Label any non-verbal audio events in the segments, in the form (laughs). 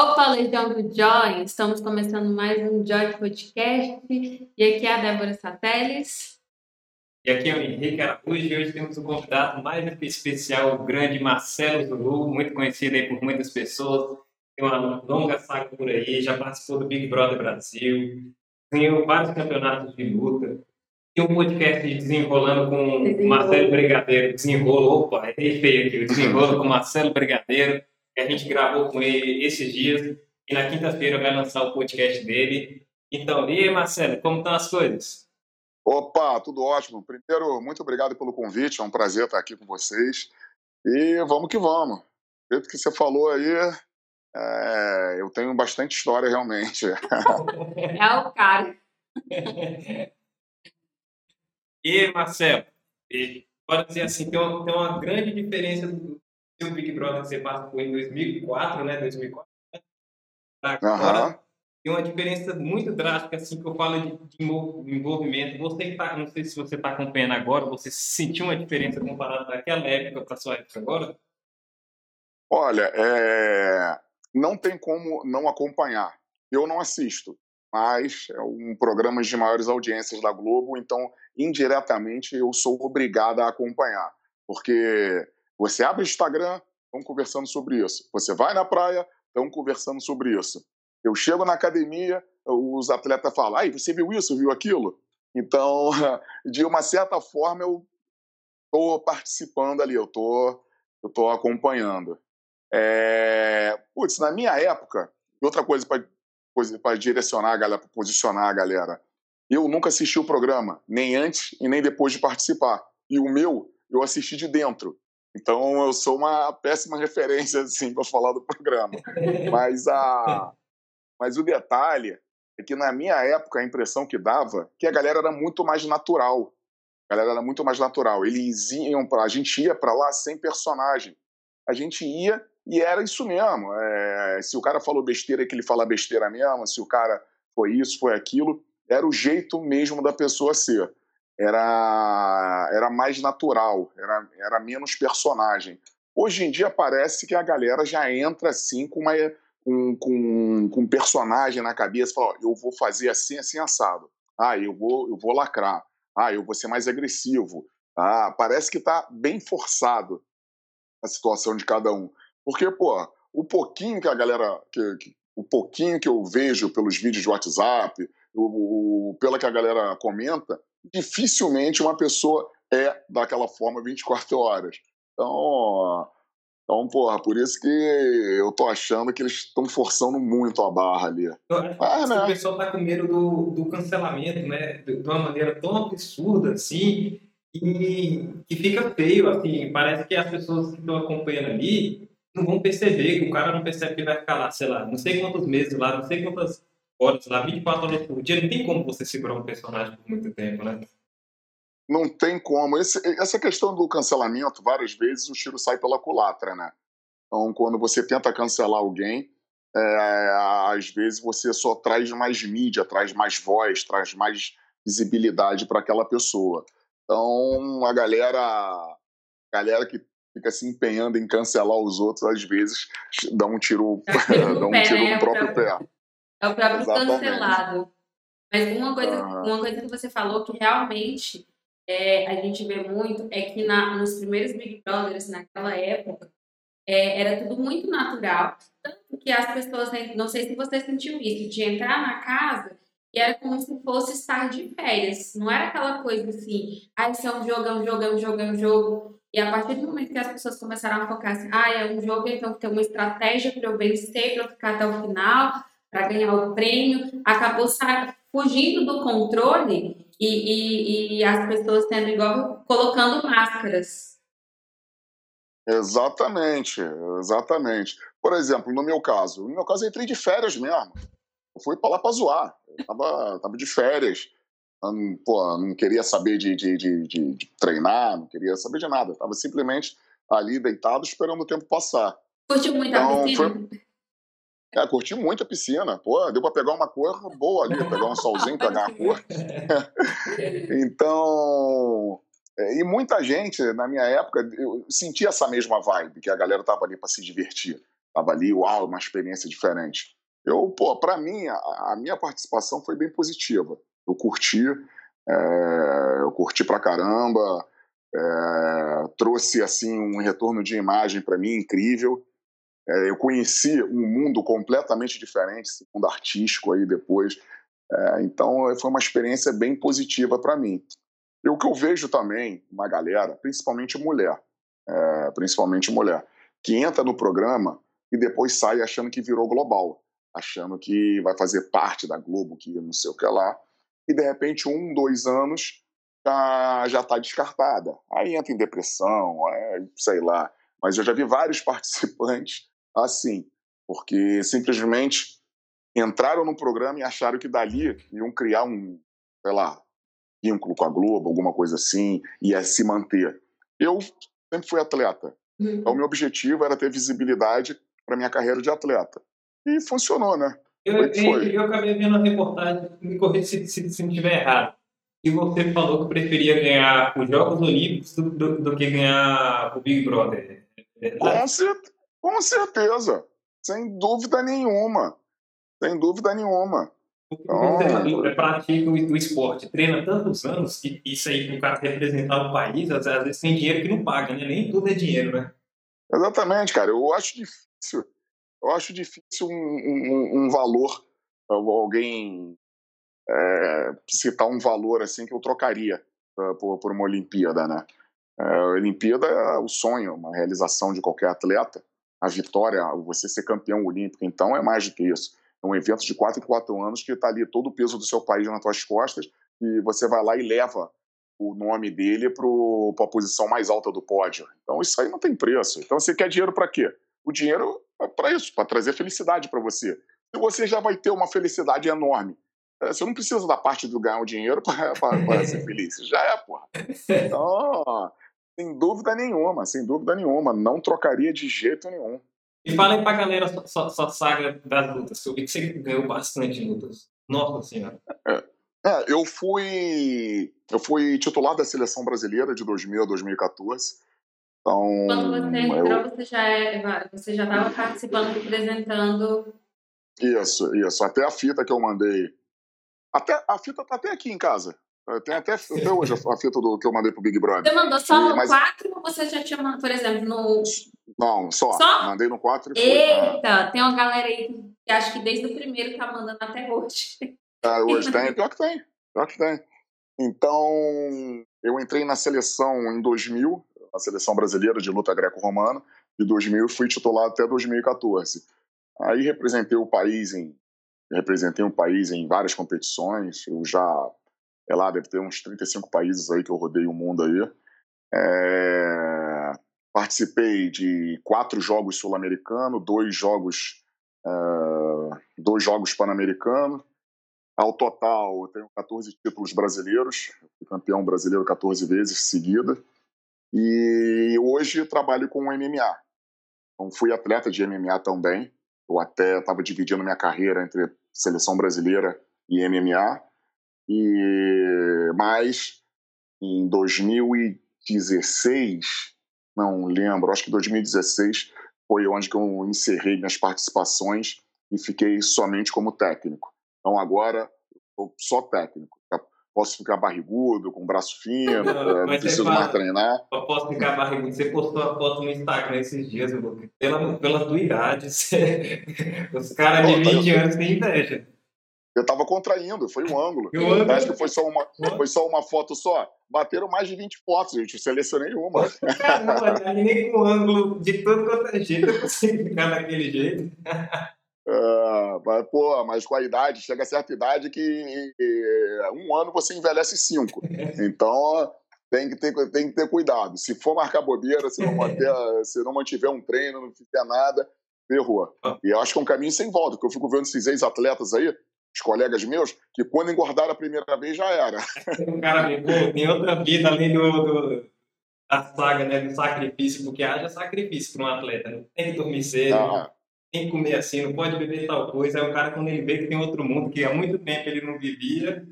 Opa, Legião do Joy! Estamos começando mais um Joy Podcast e aqui é a Débora Sateles. E aqui é o Henrique Araújo e hoje temos um convidado mais especial, o grande Marcelo Zulu, muito conhecido aí por muitas pessoas, tem uma longa saga por aí, já participou do Big Brother Brasil, ganhou vários campeonatos de luta, tem um podcast de Desenrolando com Desenrolo. Marcelo Brigadeiro, Desenrolo, opa, errei feio aqui, o Desenrolo com Marcelo Brigadeiro, que a gente gravou com ele esses dias, e na quinta-feira vai lançar o podcast dele. Então, e aí, Marcelo, como estão as coisas? Opa, tudo ótimo. Primeiro, muito obrigado pelo convite, é um prazer estar aqui com vocês. E vamos que vamos. Do jeito que você falou aí, é, eu tenho bastante história realmente. É o cara. (laughs) E, Marcelo, pode dizer assim, tem uma, tem uma grande diferença do seu Big Brother que você passou em 2004, né? 2004, né? agora. Uhum. Tem uma diferença muito drástica, assim, que eu falo de, de envolvimento. Você que tá, não sei se você está acompanhando agora, você sentiu uma diferença comparada daquela época para sua época agora? Olha, é... não tem como não acompanhar. Eu não assisto, mas é um programa de maiores audiências da Globo, então indiretamente eu sou obrigado a acompanhar, porque você abre o Instagram, estão conversando sobre isso. Você vai na praia, estão conversando sobre isso. Eu chego na academia, os atletas falam: "Ai, você viu isso, viu aquilo?" Então, (laughs) de uma certa forma eu estou participando ali, eu tô eu tô acompanhando. É... Putz, na minha época, outra coisa para direcionar a galera, para posicionar a galera. Eu nunca assisti o programa, nem antes e nem depois de participar. E o meu, eu assisti de dentro. Então eu sou uma péssima referência assim para falar do programa. Mas a mas o detalhe é que na minha época a impressão que dava é que a galera era muito mais natural. A galera era muito mais natural. Eles iam para a gente ia para lá sem personagem. A gente ia e era isso mesmo. É, se o cara falou besteira, é que ele fala besteira mesmo. Se o cara foi isso, foi aquilo, era o jeito mesmo da pessoa ser. Era, era mais natural, era, era menos personagem. Hoje em dia parece que a galera já entra assim com uma com, com, com um personagem na cabeça, fala, eu vou fazer assim, assim assado. Ah, eu vou, eu vou lacrar. Ah, eu vou ser mais agressivo. Ah, parece que está bem forçado a situação de cada um. Porque, pô, o pouquinho que a galera. Que, que, o pouquinho que eu vejo pelos vídeos de WhatsApp, o, o, pela que a galera comenta, dificilmente uma pessoa é daquela forma 24 horas. Então, então, porra, por isso que eu tô achando que eles estão forçando muito a barra ali. Ah, né? O pessoal tá com medo do, do cancelamento, né? De, de uma maneira tão absurda assim, e que fica feio, assim. Parece que as pessoas que estão acompanhando ali não vão perceber, que o cara não percebe que vai ficar lá, sei lá, não sei quantos meses lá, não sei quantas horas lá, 24 horas por dia, não tem como você segurar um personagem por muito tempo, né? Não tem como. Esse, essa questão do cancelamento, várias vezes o tiro sai pela culatra, né? Então, quando você tenta cancelar alguém, é, às vezes você só traz mais mídia, traz mais voz, traz mais visibilidade para aquela pessoa. Então, a galera, a galera que fica se empenhando em cancelar os outros, às vezes dá um tiro, (laughs) dá um tiro no próprio pé. É o próprio Exatamente. cancelado. Mas uma coisa, uma coisa que você falou que realmente é, a gente vê muito é que na, nos primeiros Big Brothers, naquela época, é, era tudo muito natural. Tanto que as pessoas, né, não sei se você sentiu isso, de entrar na casa e era como se fosse estar de férias. Não era aquela coisa assim, ah, isso é um jogo, é um jogo, é um jogo, é um jogo. E a partir do momento que as pessoas começaram a focar assim, ah, é um jogo, então tem uma estratégia para eu vencer, para eu ficar até o final, para ganhar o prêmio, acabou fugindo do controle e, e, e as pessoas tendo igual colocando máscaras. Exatamente, exatamente. Por exemplo, no meu caso, no meu caso eu entrei de férias mesmo. Eu fui para lá para zoar. Eu tava, tava de férias. Não, pô, não queria saber de, de, de, de, treinar, não queria saber de nada. Estava simplesmente ali deitado esperando o tempo passar. Curtiu muito então, a piscina? Foi... É, curti muito a piscina. Pô, deu para pegar uma cor boa ali, pegar um solzinho, pegar a cor. (laughs) então. É, e muita gente, na minha época, eu senti essa mesma vibe, que a galera tava ali para se divertir. Tava ali, uau, uma experiência diferente. Eu, pô, para mim, a, a, minha participação foi bem positiva. Eu curti, é, eu curti pra caramba, é, trouxe assim um retorno de imagem para mim incrível. É, eu conheci um mundo completamente diferente, esse mundo artístico aí depois. É, então foi uma experiência bem positiva para mim. E o que eu vejo também uma galera, principalmente mulher, é, principalmente mulher, que entra no programa e depois sai achando que virou global, achando que vai fazer parte da Globo, que não sei o que lá, e de repente um, dois anos já está descartada. Aí entra em depressão, sei lá. Mas eu já vi vários (laughs) participantes assim, porque simplesmente entraram no programa e acharam que dali iam criar um, sei lá, vínculo com a Globo, alguma coisa assim, ia se manter. Eu sempre fui atleta. Uhum. Então, o meu objetivo era ter visibilidade para minha carreira de atleta. E funcionou, né? Eu, eu, eu, acabei vendo a reportagem, me corrija se, se, se estiver errado, e você falou que preferia ganhar os Jogos Olímpicos do, do, do que ganhar o Big Brother. É com, cer com certeza, sem dúvida nenhuma. Sem dúvida nenhuma. Então, você pratica o esporte, treina tantos anos que isso aí, o cara representar o país, às vezes tem dinheiro que não paga, né? Nem tudo é dinheiro, né? Exatamente, cara. Eu acho difícil. Eu acho difícil um, um, um valor, alguém é, citar um valor assim que eu trocaria uh, por, por, uma Olimpíada, né? É, a Olimpíada é o sonho, uma realização de qualquer atleta. A vitória, você ser campeão olímpico, então é mais do que isso. É um evento de 4 em 4 anos que está ali todo o peso do seu país nas suas costas e você vai lá e leva o nome dele para a posição mais alta do pódio. Então isso aí não tem preço. Então você quer dinheiro para quê? O dinheiro é para isso, para trazer felicidade para você. E você já vai ter uma felicidade enorme. É, você não precisa da parte do ganhar o dinheiro para ser feliz. Já é, porra. (laughs) Então, sem dúvida nenhuma, sem dúvida nenhuma. Não trocaria de jeito nenhum. E fala aí pra galera sua, sua, sua saga das lutas. Eu vi que você ganhou bastante lutas. Nossa senhora. É, é, eu fui. Eu fui titular da seleção brasileira de 2000 a 2014. Então, Quando você entrou, eu... você já é, você já estava participando, representando. Isso, isso. Até a fita que eu mandei. Até, a fita tá até aqui em casa. Tem até, até hoje a fita do, que eu mandei pro Big Brother. Você mandou só no mas... 4 ou você já tinha mandado, por exemplo, no. Não, só. só? Mandei no 4 e Eita, tem uma galera aí que acho que desde o primeiro tá mandando até hoje. É, hoje tem, (laughs) pior que tem. Pior que tem. Então, eu entrei na seleção em 2000, a seleção brasileira de luta greco-romana, e 2000 fui titular até 2014. Aí representei o país em representei o país em várias competições. Eu já é lá, deve ter uns 35 países aí que eu rodei o mundo aí. É, participei de quatro jogos sul-americanos, dois jogos, uh, dois jogos pan-americanos. Ao total, eu tenho 14 títulos brasileiros, fui campeão brasileiro 14 vezes seguida. E hoje trabalho com MMA. Então, fui atleta de MMA também. Eu até estava dividindo minha carreira entre seleção brasileira e MMA. E mas em 2016, não lembro, acho que 2016 foi onde eu encerrei minhas participações e fiquei somente como técnico. Então agora eu sou técnico. Posso ficar barrigudo, com braço fino, (laughs) não, não preciso fala, mais treinar. Eu posso ficar barrigudo. Você postou a foto no Instagram esses dias, pela, pela tua idade, (laughs) você... os caras de 20 tá anos têm inveja. Eu tava contraindo, foi um ângulo. Eu acho que foi só, uma, foi só uma foto só. Bateram mais de 20 fotos, gente. Eu selecionei uma. Caramba, nem com ângulo de todo quanto é jeito eu consigo ficar daquele jeito. Uh, (laughs) mas, pô, mas com a idade, chega a certa idade que um ano você envelhece cinco. Então tem que ter, tem que ter cuidado. Se for marcar bobeira, se não, manter, (laughs) se não mantiver um treino, não fizer nada, ferrou. Ah. E eu acho que é um caminho sem volta, porque eu fico vendo esses ex-atletas aí, os colegas meus, que quando engordaram a primeira vez já era. O cara me pô, tem outra vida além do, do, da saga, né, do sacrifício, porque haja sacrifício para um atleta. Né? Tem que dormir cedo, ah. tem que comer assim, não pode beber tal coisa. Aí o cara, quando ele vê que tem outro mundo, que há muito tempo ele não vivia.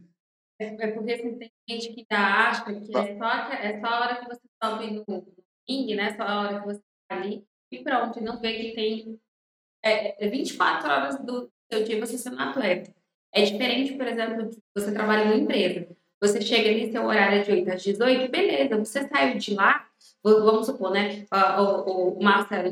É, é porque assim, tem gente que ainda acha que é só, é só a hora que você sobe no ringue, né? Só a hora que você tá ali e pronto, e não vê que tem é, 24 é horas do seu dia você sendo atleta. É diferente, por exemplo, de você trabalha numa empresa. Você chega ali, seu horário é de 8 às 18, beleza, você saiu de lá, vamos supor, né? O, o, o Marcelo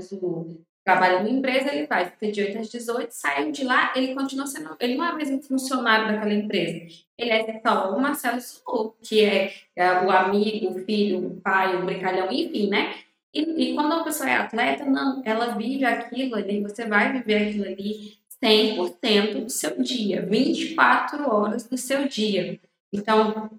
trabalha numa empresa, ele vai, fica de 8 às 18, saiu de lá, ele continua sendo, ele não é mais um funcionário daquela empresa. Ele é só o Marcelo Sul, que é, é, o amigo, o filho, o pai, o brincalhão, enfim, né? E, e quando a pessoa é atleta, não, ela vive aquilo ali, você vai viver aquilo ali 100% do seu dia, 24 horas do seu dia. Então,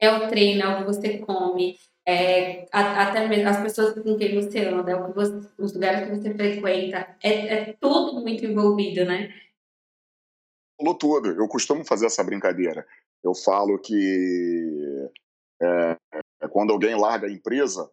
é o treino, é o que você come, é, até mesmo as pessoas com quem você anda, é você, os lugares que você frequenta, é, é tudo muito envolvido, né? Falou tudo. Eu costumo fazer essa brincadeira. Eu falo que é, é, quando alguém larga a empresa,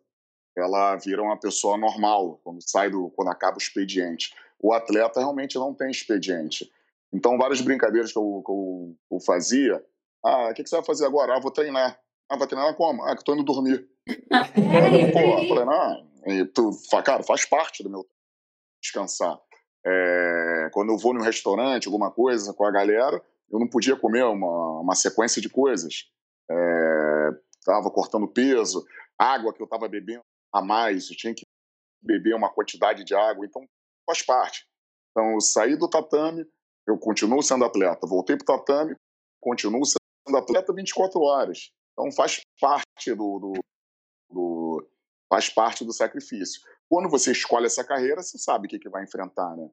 ela vira uma pessoa normal quando sai do, quando acaba o expediente. O atleta realmente não tem expediente. Então, várias brincadeiras que eu, que eu, eu fazia. Ah, o que, que, você vai fazer agora? Ah, vou treinar. Ah, vai treinar como? Ah, que tô indo dormir. (laughs) É, Pô, eu falei, não, e tu, cara, faz parte do meu descansar. É, quando eu vou num restaurante, alguma coisa com a galera, eu não podia comer uma, uma sequência de coisas. É, tava cortando peso, água que eu tava bebendo a mais, eu tinha que beber uma quantidade de água, então faz parte. Então eu saí do tatame, eu continuo sendo atleta, voltei para o tatame, continuo sendo atleta 24 horas. Então faz parte do, do, do, faz parte do sacrifício. Quando você escolhe essa carreira, você sabe o que, que vai enfrentar, né?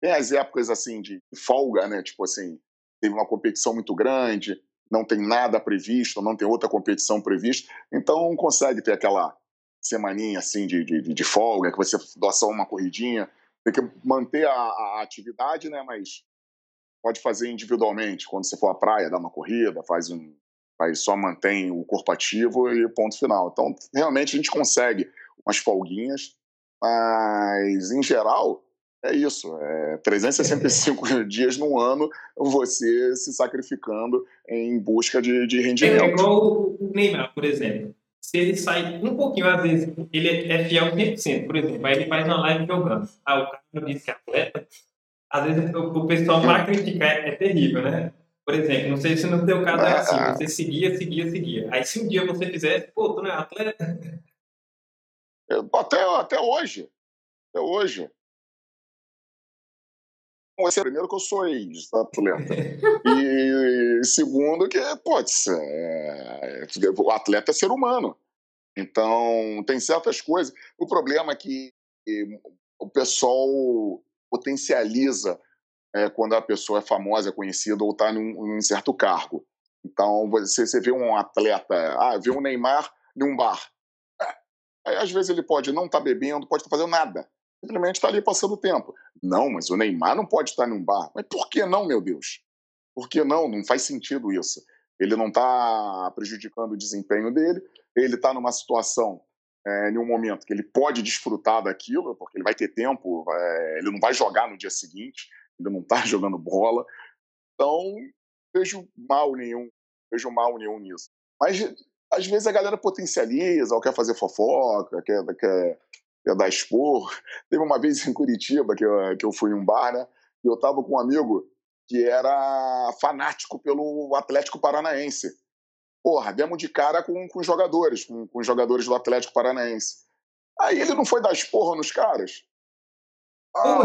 Tem as épocas assim de folga, né? Tipo assim, teve uma competição muito grande, não tem nada previsto, não tem outra competição prevista, então consegue ter aquela semaninha assim de, de, de folga, que você dá só uma corridinha, tem que manter a, a, atividade, né? Mas pode fazer individualmente, quando você for à praia, dá uma corrida, faz um, aí só mantém o corpo ativo e ponto final. Então, realmente a gente consegue umas folguinhas, mas em geral é isso, é 365 (laughs) dias no ano você se sacrificando em busca de, de rendimento. É igual o Neymar, por exemplo. Se ele sai um pouquinho, às vezes, ele é fiel 100%. Por exemplo, aí ele faz uma live jogando. Ah, o cara disse que é atleta. Às vezes o pessoal para criticar é, é terrível, né? Por exemplo, não sei se no teu caso é assim, você seguia, seguia, seguia. Aí se um dia você fizesse, pô, tu não é atleta? Até, até hoje. Até hoje. É primeiro que eu sou ex-atleta. e segundo que, putz, é, o atleta é ser humano. Então, tem certas coisas. O problema é que o pessoal potencializa é, quando a pessoa é famosa, é conhecida ou está num, num, certo cargo. Então, você, você vê um atleta, ah, vê um Neymar num bar. É, às vezes ele pode não estar tá bebendo, pode estar tá fazendo nada. Simplesmente está ali passando o tempo. Não, mas o Neymar não pode estar num bar. Mas por que não, meu Deus? Por que não? Não faz sentido isso. Ele não está prejudicando o desempenho dele, ele está numa situação, é, em um momento que ele pode desfrutar daquilo, porque ele vai ter tempo, é, ele não vai jogar no dia seguinte, ainda não está (laughs) jogando bola. Então, vejo mal nenhum, vejo mal nenhum nisso. Mas às vezes a galera potencializa, ou quer fazer fofoca, quer, quer, quer dar expor. Teve uma vez em Curitiba que eu, que eu fui em um bar, né? E eu tava com um amigo que era fanático pelo Atlético Paranaense. Porra, demos de cara com, com jogadores, com, com jogadores do Atlético Paranaense. Aí ele não foi dar esporro nos caras. Ah,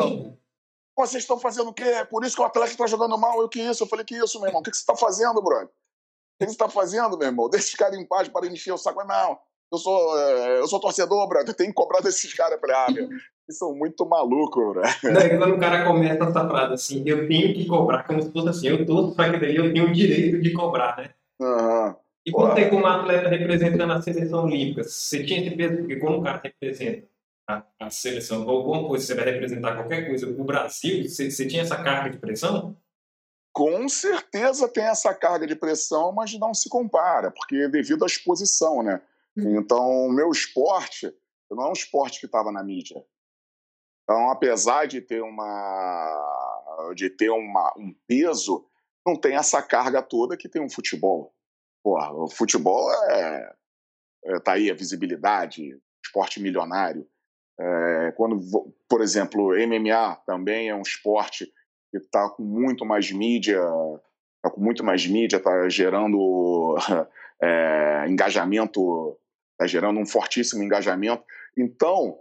vocês estão fazendo o quê? É por isso que o Atlético está jogando mal. Eu que isso? Eu falei, que isso, meu irmão? O que você está fazendo, brother? O que você está fazendo, meu irmão? Deixa os caras em paz para encher o saco. Mas não, eu sou, é, eu sou torcedor, brother. Tem que cobrar desses caras. Falei, ah, meu, (laughs) eles são muito malucos, brother. Não, quando o cara começa essa frase assim, eu tenho que cobrar, como se fosse assim, eu torço para que daí eu tenho o direito de cobrar, né? Uhum. E quando você, como atleta representando a seleção olímpica, você tinha esse peso, porque quando o cara representa a, a seleção ou alguma coisa, você vai representar qualquer coisa, o Brasil, você, você tinha essa carga de pressão? Com certeza tem essa carga de pressão, mas não se compara, porque é devido à exposição, né? Uhum. Então, o meu esporte não é um esporte que estava na mídia. Então, apesar de ter uma de ter uma, um peso, não tem essa carga toda que tem um futebol. Porra, o futebol é, é tá aí a visibilidade, esporte milionário. É, quando por exemplo, MMA também é um esporte que está com muito mais mídia, está com muito mais mídia, está gerando (laughs) é, engajamento, está gerando um fortíssimo engajamento. Então,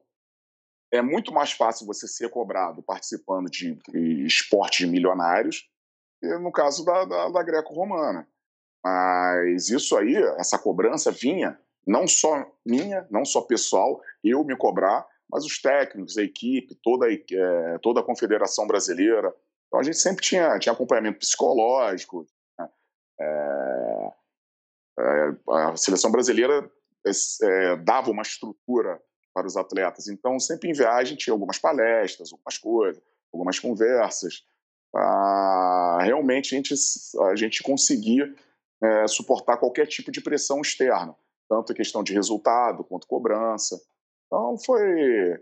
é muito mais fácil você ser cobrado participando de esportes milionários que no caso da, da, da greco-romana. Mas isso aí, essa cobrança vinha não só minha, não só pessoal, eu me cobrar, mas os técnicos, a equipe, toda, é, toda a confederação brasileira. Então a gente sempre tinha, tinha acompanhamento psicológico. Né? É, é, a seleção brasileira é, dava uma estrutura para os atletas. Então, sempre em viagem tinha algumas palestras, algumas coisas, algumas conversas. Realmente a gente, a gente conseguia é, suportar qualquer tipo de pressão externa, tanto em questão de resultado quanto cobrança. Então foi.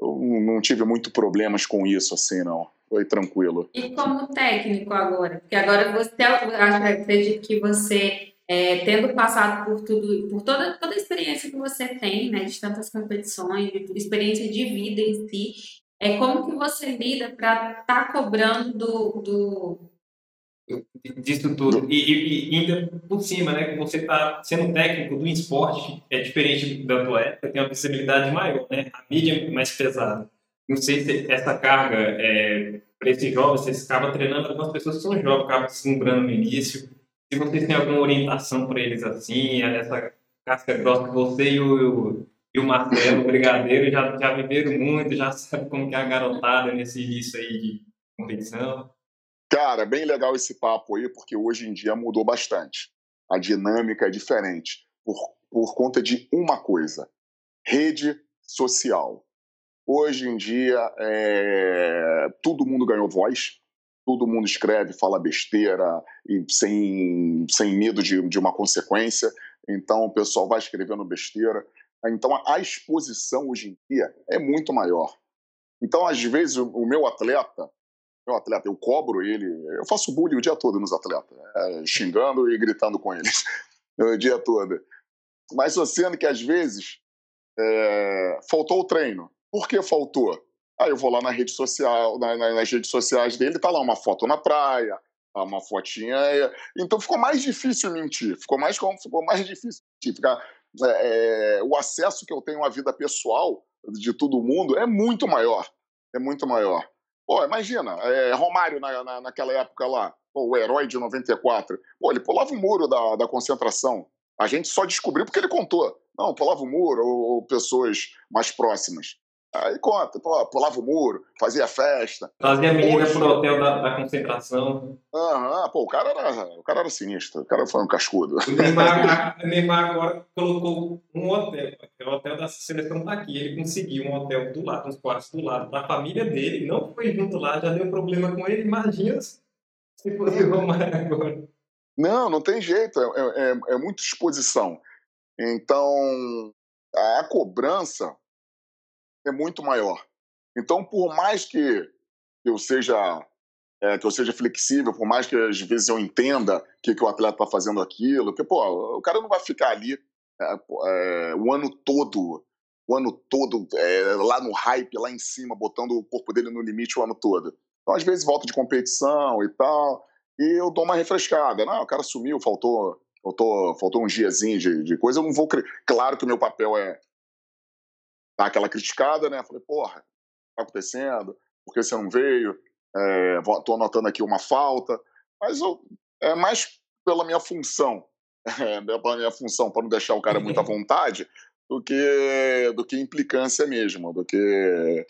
Eu não tive muito problemas com isso, assim, não. Foi tranquilo. E como técnico agora? Porque agora você, acredito que você, é, tendo passado por tudo, por toda, toda a experiência que você tem, né, de tantas competições, de experiência de vida em si, é como que você lida para estar tá cobrando do, do disso tudo. E, e, e, ainda por cima, né, você está sendo técnico do esporte, é diferente da tua época, tem uma visibilidade maior, né? A mídia é mais pesada. Não sei se essa carga é, para esses jovens, você acaba treinando algumas pessoas que são jovens, acabam deslumbrando no início. Se vocês têm alguma orientação para eles assim, essa casca grossa que você e o, e o Marcelo, o Brigadeiro, já, já viveram muito, já (laughs) sabe como que é a garotada nesse início aí de competição. Cara, bem legal esse papo aí, porque hoje em dia mudou bastante. A dinâmica é diferente por, por conta de uma coisa: rede social. Hoje em dia, é, todo mundo ganhou voz, todo mundo escreve, fala besteira e sem, sem medo de, de uma consequência. Então, o pessoal vai escrevendo besteira. Então, a exposição hoje em dia é muito maior. Então, às vezes, o meu atleta, meu atleta, eu cobro ele, eu faço bullying o dia todo nos atletas, é, xingando e gritando com eles (laughs) o dia todo. Mas sendo que às vezes é, faltou o treino. Por que faltou? Aí eu vou lá na rede social, na, na, nas redes sociais dele, tá lá uma foto na praia, tá uma fotinha. Então ficou mais difícil mentir, ficou mais, ficou mais difícil mentir. Ficar, é, o acesso que eu tenho à vida pessoal de todo mundo é muito maior. É muito maior. Pô, imagina, é, Romário na, na, naquela época lá, pô, o herói de 94. Pô, ele pulava o muro da, da concentração. A gente só descobriu porque ele contou. Não, pulava o muro, ou, ou pessoas mais próximas. Aí conta, pô, pulava o muro, fazia festa. Fazia menina Hoje... pro hotel da, da concentração. Aham, pô, o cara, era, o cara era sinistro, o cara foi um cascudo. O Neymar, Neymar agora colocou um hotel, o hotel da seleção tá aqui, ele conseguiu um hotel do lado, uns quartos do lado, da família dele, não foi junto lá, já deu problema com ele, imagina se fosse o Romário agora. Não, não tem jeito, é, é, é muita exposição. Então, a cobrança é muito maior. Então, por mais que eu seja é, que eu seja flexível, por mais que às vezes eu entenda que, que o atleta está fazendo aquilo, porque pô, o cara não vai ficar ali é, é, o ano todo, o ano todo é, lá no hype, lá em cima, botando o corpo dele no limite o ano todo. Então, às vezes, volta de competição e tal, e eu dou uma refrescada. Não, o cara sumiu, faltou, faltou, faltou um diazinho de, de coisa. Eu não vou. Claro que o meu papel é dar aquela criticada, né? Falei, porra, tá acontecendo? Por que você não veio? É, tô anotando aqui uma falta. Mas eu, é mais pela minha função, (laughs) é, pela minha função, para não deixar o cara muito à (laughs) vontade, do que, do que implicância mesmo, do que,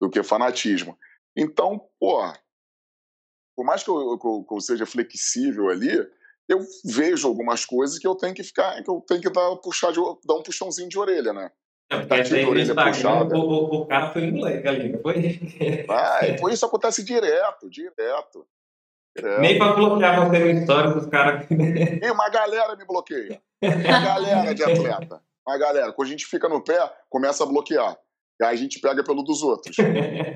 do que fanatismo. Então, porra, por mais que eu, que eu, seja flexível ali, eu vejo algumas coisas que eu tenho que ficar, que eu tenho que dar, puxar de, dar um puxãozinho de orelha, né? Não, tá de orelha puxada. O, o, o, cara foi moleque ali, não foi? Ah, (laughs) e isso acontece direto, direto. direto. Nem pra bloquear você no histórico dos caras. E uma galera me bloqueia. Uma galera de atleta. Uma galera. Quando a gente fica no pé, começa a bloquear. E aí a gente pega pelo dos outros. (laughs)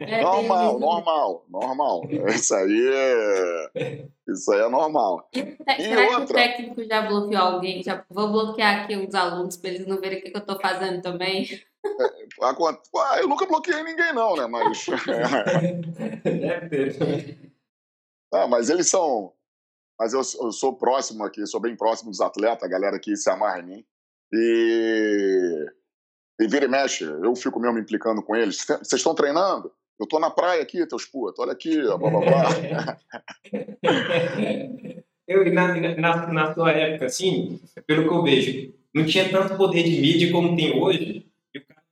É, normal, normal, normal. Isso aí é, isso aí é normal. E, e será outra... que o técnico já bloqueou alguém? Já vou bloquear aqui os alunos para eles não verem o que, eu estou fazendo também. É, ah, eu nunca bloqueei ninguém, não, né? Mas. (laughs) Deve ter. Ah, mas eles são. Mas eu, eu sou próximo aqui, sou bem próximo dos atletas, a galera aqui se amarra em mim. E e vira e mexe, eu fico mesmo implicando com eles. Vocês estão treinando? Eu tô na praia aqui, teus putos, olha aqui, blá blá blá. (laughs) eu, na, na, na sua época, assim, pelo que eu vejo, não tinha tanto poder de mídia como tem hoje.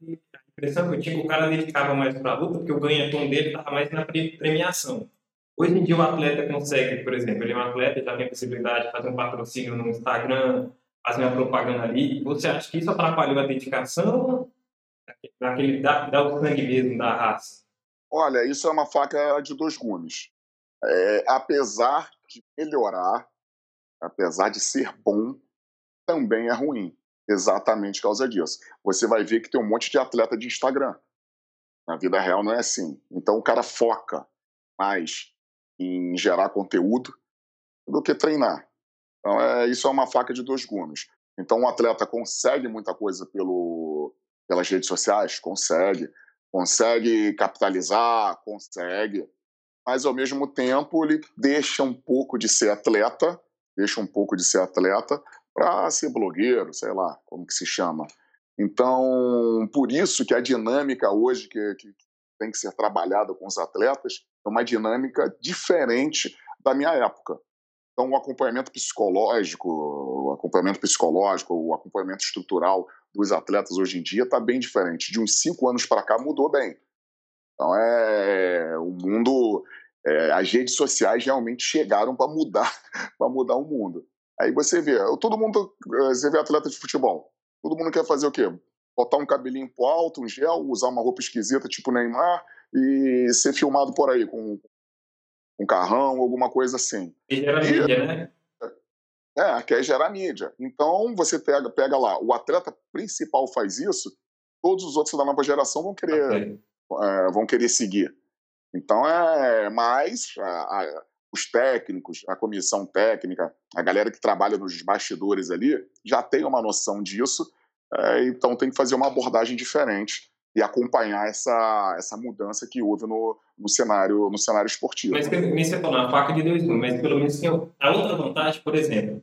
E a impressão que eu tinha que o cara dedicava mais para a luta, porque o ganha-tom dele estava mais na premiação. Hoje em dia o atleta consegue, por exemplo, ele é um atleta, já tem a possibilidade de fazer um patrocínio no Instagram, fazer uma propaganda ali, você acha que isso atrapalhou a dedicação daquele, da, da sangue mesmo da raça? Olha, isso é uma faca de dois gumes. É, apesar de melhorar, apesar de ser bom, também é ruim. Exatamente por causa disso. Você vai ver que tem um monte de atleta de Instagram. Na vida real não é assim. Então o cara foca mais em gerar conteúdo do que treinar. Então, é, isso é uma faca de dois gumes. Então, um atleta consegue muita coisa pelo, pelas redes sociais? Consegue. Consegue capitalizar? Consegue. Mas, ao mesmo tempo, ele deixa um pouco de ser atleta, deixa um pouco de ser atleta para ser blogueiro, sei lá, como que se chama. Então, por isso que a dinâmica hoje que, que tem que ser trabalhada com os atletas é uma dinâmica diferente da minha época. Então, o acompanhamento psicológico, o acompanhamento psicológico, o acompanhamento estrutural dos atletas hoje em dia está bem diferente. De uns cinco anos para cá mudou bem. Então, é o mundo, é, as redes sociais realmente chegaram para mudar, (laughs) para mudar o mundo. Aí você vê, todo mundo, você vê atleta de futebol, todo mundo quer fazer o quê? Botar um cabelinho pro alto, um gel, usar uma roupa esquisita tipo Neymar e ser filmado por aí com um carrão, alguma coisa assim. E gera e, mídia, né? É, quer gerar mídia. Então você pega, pega lá, o atleta principal faz isso, todos os outros da nova geração vão querer, okay. é, vão querer seguir. Então é mais a, a, os técnicos, a comissão técnica, a galera que trabalha nos bastidores ali já tem uma noção disso, é, então tem que fazer uma abordagem diferente e acompanhar essa, essa mudança que houve no, no, cenário, no cenário esportivo. Mas você falou, a faca de dois mas pelo menos tem a outra vantagem, por exemplo,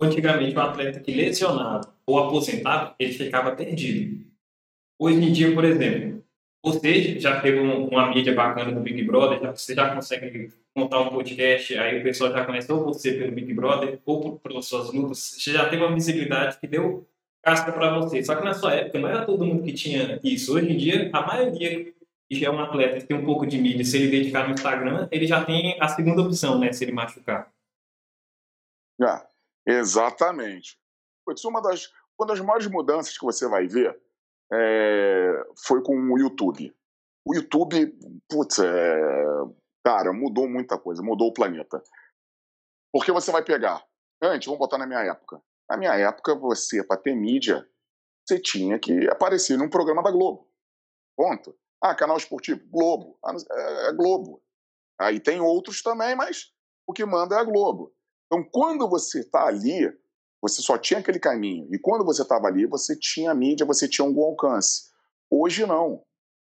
antigamente o atleta que lesionado ou aposentado, ele ficava perdido. Hoje em dia, por exemplo, você já teve uma mídia bacana do Big Brother, já, você já consegue montar um podcast, aí o pessoal já conhece ou você pelo Big Brother ou pelas suas lutas, você já teve uma visibilidade que deu casca para você. Só que na sua época não era todo mundo que tinha isso. Hoje em dia, a maioria que já é um atleta que tem um pouco de mídia, se ele dedicar no Instagram, ele já tem a segunda opção, né? Se ele machucar. É, exatamente. Putz, uma das, uma das maiores mudanças que você vai ver é, foi com o YouTube. O YouTube, putz, é, cara, mudou muita coisa, mudou o planeta. Porque você vai pegar, antes, vamos botar na minha época, na minha época, você, para ter mídia, você tinha que aparecer num programa da Globo. Ponto. Ah, canal esportivo? Globo. Ah, é, é Globo. Aí tem outros também, mas o que manda é a Globo. Então, quando você está ali, você só tinha aquele caminho. E quando você estava ali, você tinha mídia, você tinha algum alcance. Hoje não.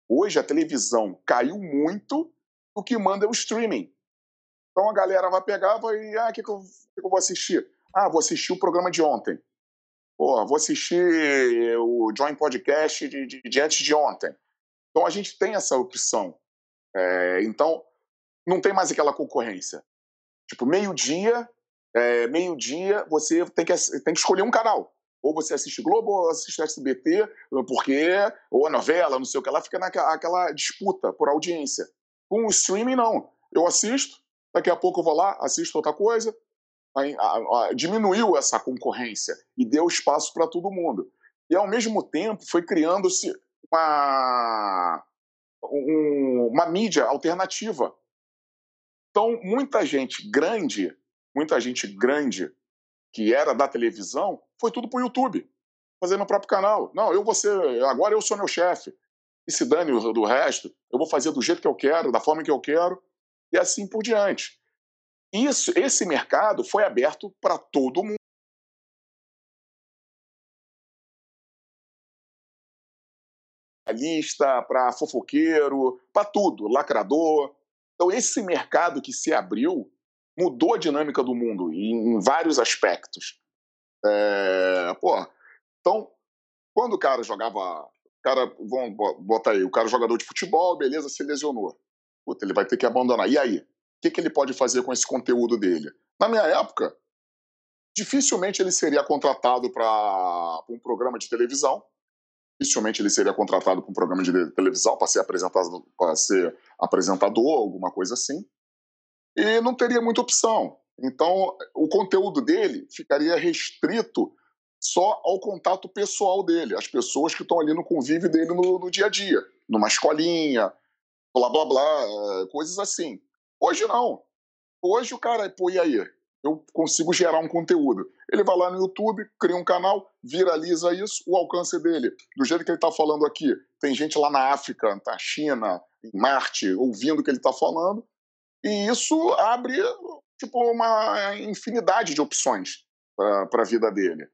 Hoje a televisão caiu muito, o que manda é o streaming. Então a galera vai pegar e ah, o que, que, que eu vou assistir? Ah, vou assistir o programa de ontem. Pô, vou assistir o Join Podcast de, de, de antes de ontem. Então a gente tem essa opção. É, então não tem mais aquela concorrência. Tipo, meio-dia, é, meio-dia, você tem que, tem que escolher um canal. Ou você assiste Globo ou assiste SBT, porque, ou a novela, não sei o que, ela fica naquela disputa por audiência. Com o streaming, não. Eu assisto, daqui a pouco eu vou lá, assisto outra coisa, diminuiu essa concorrência e deu espaço para todo mundo. E, ao mesmo tempo, foi criando-se uma, um, uma mídia alternativa. Então, muita gente grande, muita gente grande que era da televisão, foi tudo para o YouTube, fazendo o próprio canal. Não, eu vou ser, agora eu sou meu chefe. e se dane do resto, eu vou fazer do jeito que eu quero, da forma que eu quero, e assim por diante. Isso, esse mercado foi aberto para todo mundo. lista, para fofoqueiro, para tudo, lacrador. Então, esse mercado que se abriu mudou a dinâmica do mundo em, vários aspectos. É, pô, então, quando o cara jogava. Cara, vamos botar aí, o cara jogador de futebol, beleza, se lesionou. Puta, ele vai ter que abandonar. E aí? O que, que ele pode fazer com esse conteúdo dele? Na minha época, dificilmente ele seria contratado para um programa de televisão. Dificilmente ele seria contratado para um programa de televisão para ser apresentado para ser apresentador alguma coisa assim. E não teria muita opção. Então o conteúdo dele ficaria restrito só ao contato pessoal dele as pessoas que estão ali no convívio dele no, no dia a dia numa escolinha blá blá blá coisas assim hoje não hoje o cara pô e aí eu consigo gerar um conteúdo. Ele vai lá no YouTube, cria um canal, viraliza isso, o alcance dele, do jeito que ele está falando aqui, tem gente lá na África, na China, em Marte, ouvindo o que ele está falando, e isso abre tipo uma infinidade de opções para a vida dele.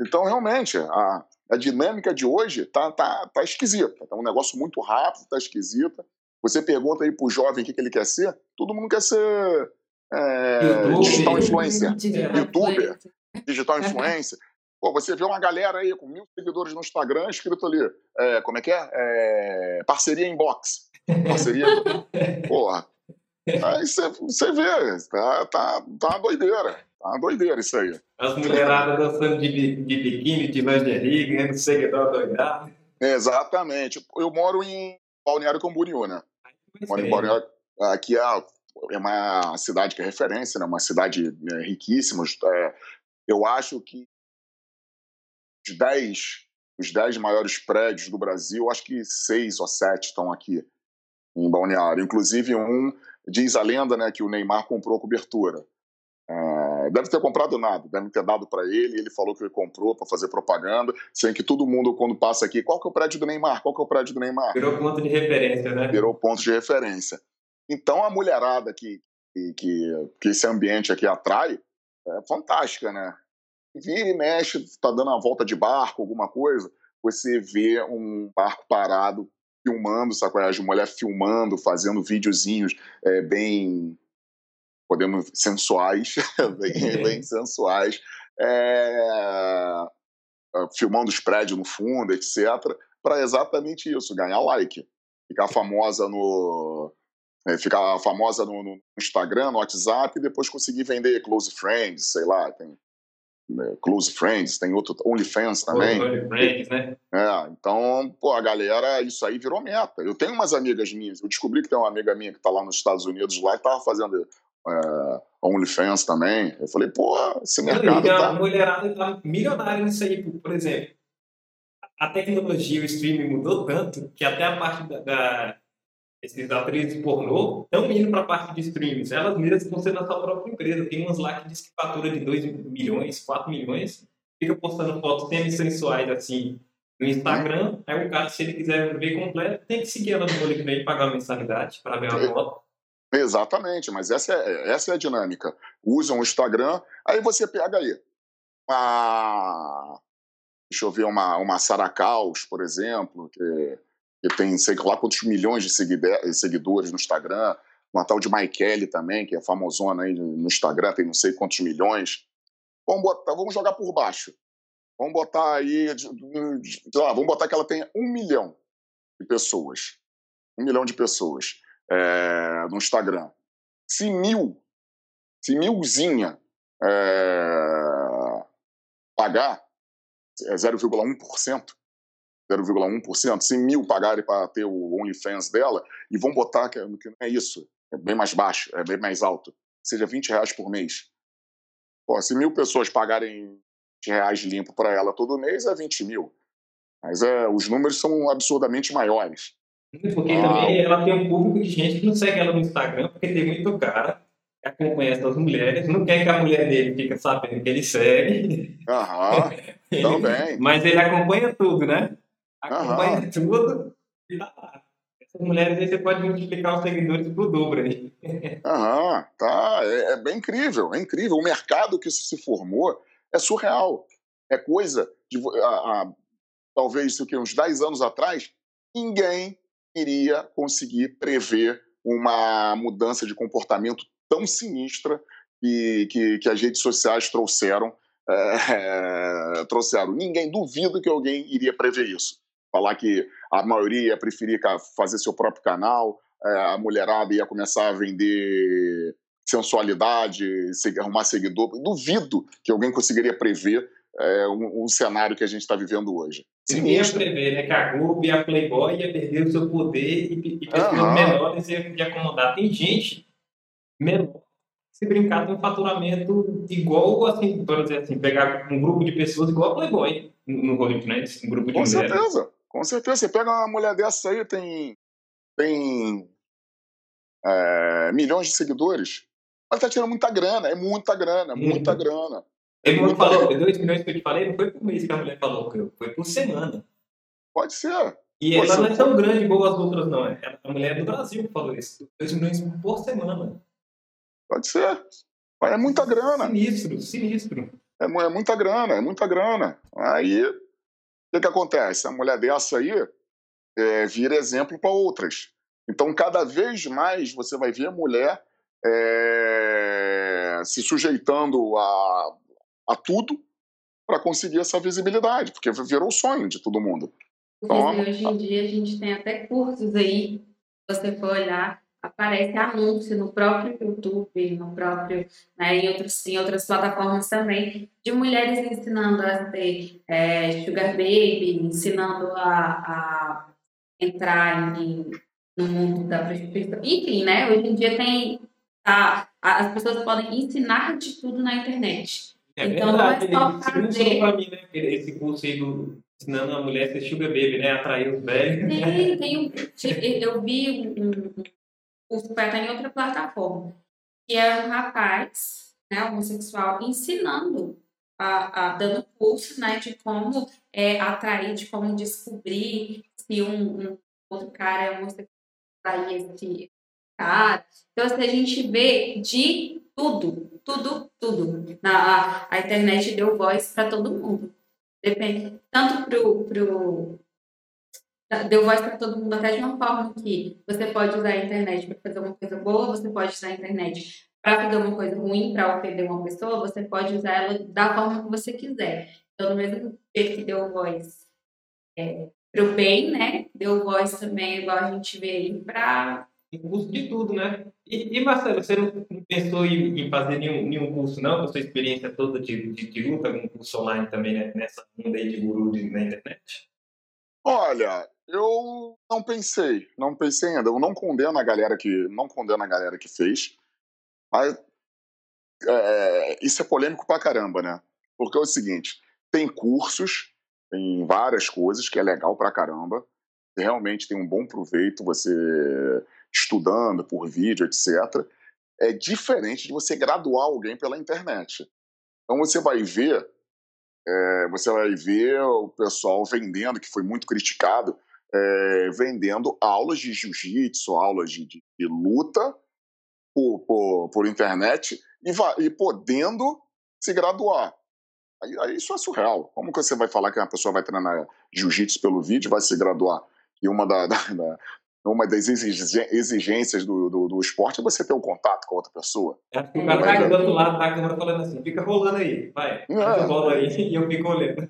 Então, realmente, a, a dinâmica de hoje tá, tá, tá esquisita. Tá um negócio muito rápido, tá esquisita. Você pergunta aí pro jovem o que, que ele quer ser, todo mundo quer ser é, digital influencer, youtuber, (laughs) digital influencer. Pô, você vê uma galera aí com mil seguidores no Instagram escrito ali, é, como é que é? é parceria inbox. Parceria. (laughs) Porra. Aí você vê, tá, tá, tá uma doideira. Tá uma doideira isso aí. As mulheradas dançando de, de biquíni, de lingerie, ganhando seguidor doidado. Exatamente. Eu moro em Balneário Camboriú, né? Moro em Balneário, aqui é é uma cidade que é referência, né? uma cidade é, riquíssima. É, eu acho que os dez, os dez maiores prédios do Brasil, acho que seis ou sete estão aqui em Balneário. Inclusive, um diz a lenda né, que o Neymar comprou cobertura. É, deve ter comprado nada, deve ter dado para ele. Ele falou que ele comprou para fazer propaganda, sem que todo mundo, quando passa aqui, qual que é o prédio do Neymar? Qual que é o prédio do Neymar? Virou ponto de referência, né? Virou ponto de referência. Então a mulherada que, que, que esse ambiente aqui atrai é fantástica, né? Vira e mexe, tá dando uma volta de barco, alguma coisa, você vê um barco parado filmando, sacolas de mulher filmando, fazendo videozinhos é, bem, podemos, sensuais, (laughs) bem, bem sensuais, é, filmando os prédios no fundo, etc., para exatamente isso, ganhar like, ficar famosa no, é, ficar famosa no, no, Instagram, no WhatsApp, e depois conseguir vender Close Friends, sei lá, tem né, Close Friends, tem outro, OnlyFans também. OnlyFans, né? É, então, pô, a galera, isso aí virou meta. Eu tenho umas amigas minhas, eu descobri que tem uma amiga minha que tá lá nos Estados Unidos, lá, e tava fazendo é, OnlyFans também. Eu falei, pô, esse mercado tá... A mulherada tá milionária nisso aí, por exemplo. A tecnologia, o streaming mudou tanto que até a parte da, da esses atrizes pornô estão indo para a parte de streams. Elas mesmas vão ser na sua própria empresa. Tem umas lá que diz que fatura de 2 milhões, 4 milhões, fica postando fotos semi-sensuais assim no Instagram. Aí o cara, se ele quiser ver completo, tem que seguir ela no OnlyFans e pagar a mensalidade para ver a foto. Exatamente, mas essa é, essa é a dinâmica. Usam o Instagram, aí você pega aí uma. Deixa eu ver, uma, uma Saracaus, por exemplo, que que tem sei lá quantos milhões de seguidores no Instagram, uma tal de Maikele também, que é famosona aí no Instagram, tem não sei quantos milhões. Vamos, botar, vamos jogar por baixo. Vamos botar aí, lá, vamos botar que ela tenha um milhão de pessoas. Um milhão de pessoas é, no Instagram. Se mil, se milzinha é, pagar, é 0,1%, 0,1%, se mil pagarem para ter o OnlyFans dela, e vão botar que, que não é isso, é bem mais baixo, é bem mais alto, seja 20 reais por mês. Pô, se mil pessoas pagarem 20 reais limpo para ela todo mês, é 20 mil. Mas é, os números são absurdamente maiores. Porque ah, também ela tem um público de gente que não segue ela no Instagram, porque tem muito cara que acompanha essas mulheres, não quer que a mulher dele fique sabendo que ele segue. Aham, (laughs) também. Mas ele acompanha tudo, né? acompanha tudo. E tá lá. Essas mulheres aí você pode multiplicar os seguidores pro dobro aí. Aham, tá. É, é bem incrível, é incrível. O mercado que isso se formou é surreal. É coisa de. A, a, talvez isso que uns 10 anos atrás, ninguém iria conseguir prever uma mudança de comportamento tão sinistra que, que, que as redes sociais trouxeram. É, trouxeram. Ninguém duvida que alguém iria prever isso. Falar que a maioria ia preferir fazer seu próprio canal, é, a mulherada ia começar a vender sensualidade, arrumar seguidor. Duvido que alguém conseguiria prever é, um, um, cenário que a gente está vivendo hoje. Ninguém ia prever né, que a Globo e a Playboy ia perder o seu poder e, e pessoas uhum. menores iam acomodar. Tem gente menor se brincar tem um faturamento igual, assim, por dizer assim, pegar um grupo de pessoas igual a Playboy no Hollywood, né? Um grupo de Com mulheres. certeza, com certeza. Você pega uma mulher dessa aí, tem, tem é, milhões de seguidores, ela tá tirando muita grana, é muita grana, muita uhum. grana. Ele não falou, 2 milhões que eu te falei, não foi por mês que a mulher falou, foi por semana. Pode ser. E Pode ela ser. não é tão grande igual as outras, não. É a mulher do Brasil que falou isso. 2 milhões por semana. Pode ser. É muita grana. Sinistro, sinistro. É, é muita grana, é muita grana. Aí, o que, que acontece? A mulher dessa aí é, vira exemplo para outras. Então, cada vez mais você vai ver a mulher é, se sujeitando a a tudo para conseguir essa visibilidade, porque virou o sonho de todo mundo. Então, hoje em dia a gente tem até cursos aí, se você for olhar, aparece anúncio no próprio YouTube, no próprio, né, em, outros, em outras plataformas também, de mulheres ensinando a ser é, sugar baby, ensinando a, a entrar em, no mundo da prostituição. Enfim, né, hoje em dia tem, a, as pessoas podem ensinar de tudo na internet. É então, verdade, não é só fazer... para mim, né? Esse curso aí do ensinando a mulher a ser sugar baby, né? Atrair os velhos. Tem, tem um, eu vi um, um curso que vai estar em outra plataforma, que é um rapaz, né, homossexual, ensinando, a, a, dando curso, né, de como é, atrair, de como descobrir se um, um outro cara é homossexual, atrair esse cara. Então, assim, a gente vê de tudo, tudo, tudo. Na, a, a internet deu voz para todo mundo. Depende. Tanto pro, pro deu voz para todo mundo até de uma forma que você pode usar a internet para fazer uma coisa boa, você pode usar a internet para fazer uma coisa ruim, para ofender uma pessoa, você pode usar ela da forma que você quiser. Então, no mesmo jeito que deu voz é, para o bem, né? Deu voz também, igual a gente vê aí, para curso de tudo, né? E, e Marcelo, você não pensou em, em, fazer nenhum, nenhum curso, não? Com a sua experiência toda de, de, de luta, algum curso online também, né? Nessa onda aí de guru de, na internet? Olha, eu não pensei, não pensei ainda. Eu não condeno a galera que, não condeno a galera que fez, mas é, isso é polêmico pra caramba, né? Porque é o seguinte, tem cursos, tem várias coisas que é legal pra caramba, realmente tem um bom proveito você estudando por vídeo, etc., é diferente de você graduar alguém pela internet. Então você vai ver, é, você vai ver o pessoal vendendo, que foi muito criticado, é, vendendo aulas de jiu-jitsu, aulas de, de, de luta por, por, por, internet e, vai, e podendo se graduar. Aí, aí, isso é surreal. Como que você vai falar que uma pessoa vai treinar jiu-jitsu pelo vídeo vai se graduar? E uma da, (laughs) da, da, uma das exigências do, do, do, esporte é você ter um contato com a outra pessoa. É, o cara tá do outro lado da câmera falando assim, fica rolando aí, vai, é. bola aí, (laughs) e eu fico olhando.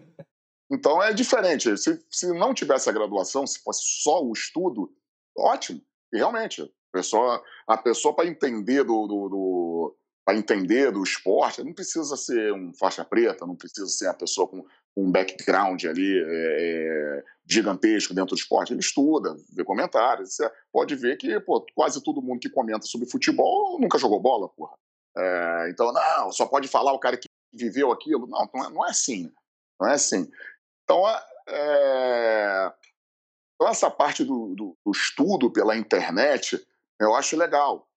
Então é diferente. Se, se não tivesse a graduação, se fosse só o estudo, ótimo. E realmente, a pessoa, a pessoa para entender do, do, do para entender do esporte, não precisa ser um faixa preta, não precisa ser uma pessoa com um background ali é, gigantesco dentro do esporte. Ele estuda, vê comentários. Você pode ver que pô, quase todo mundo que comenta sobre futebol nunca jogou bola, porra. É, então, não, só pode falar o cara que viveu aquilo. Não, não é, não é assim. Não é assim. Então, é, é então essa parte do, do, do estudo pela internet eu acho legal.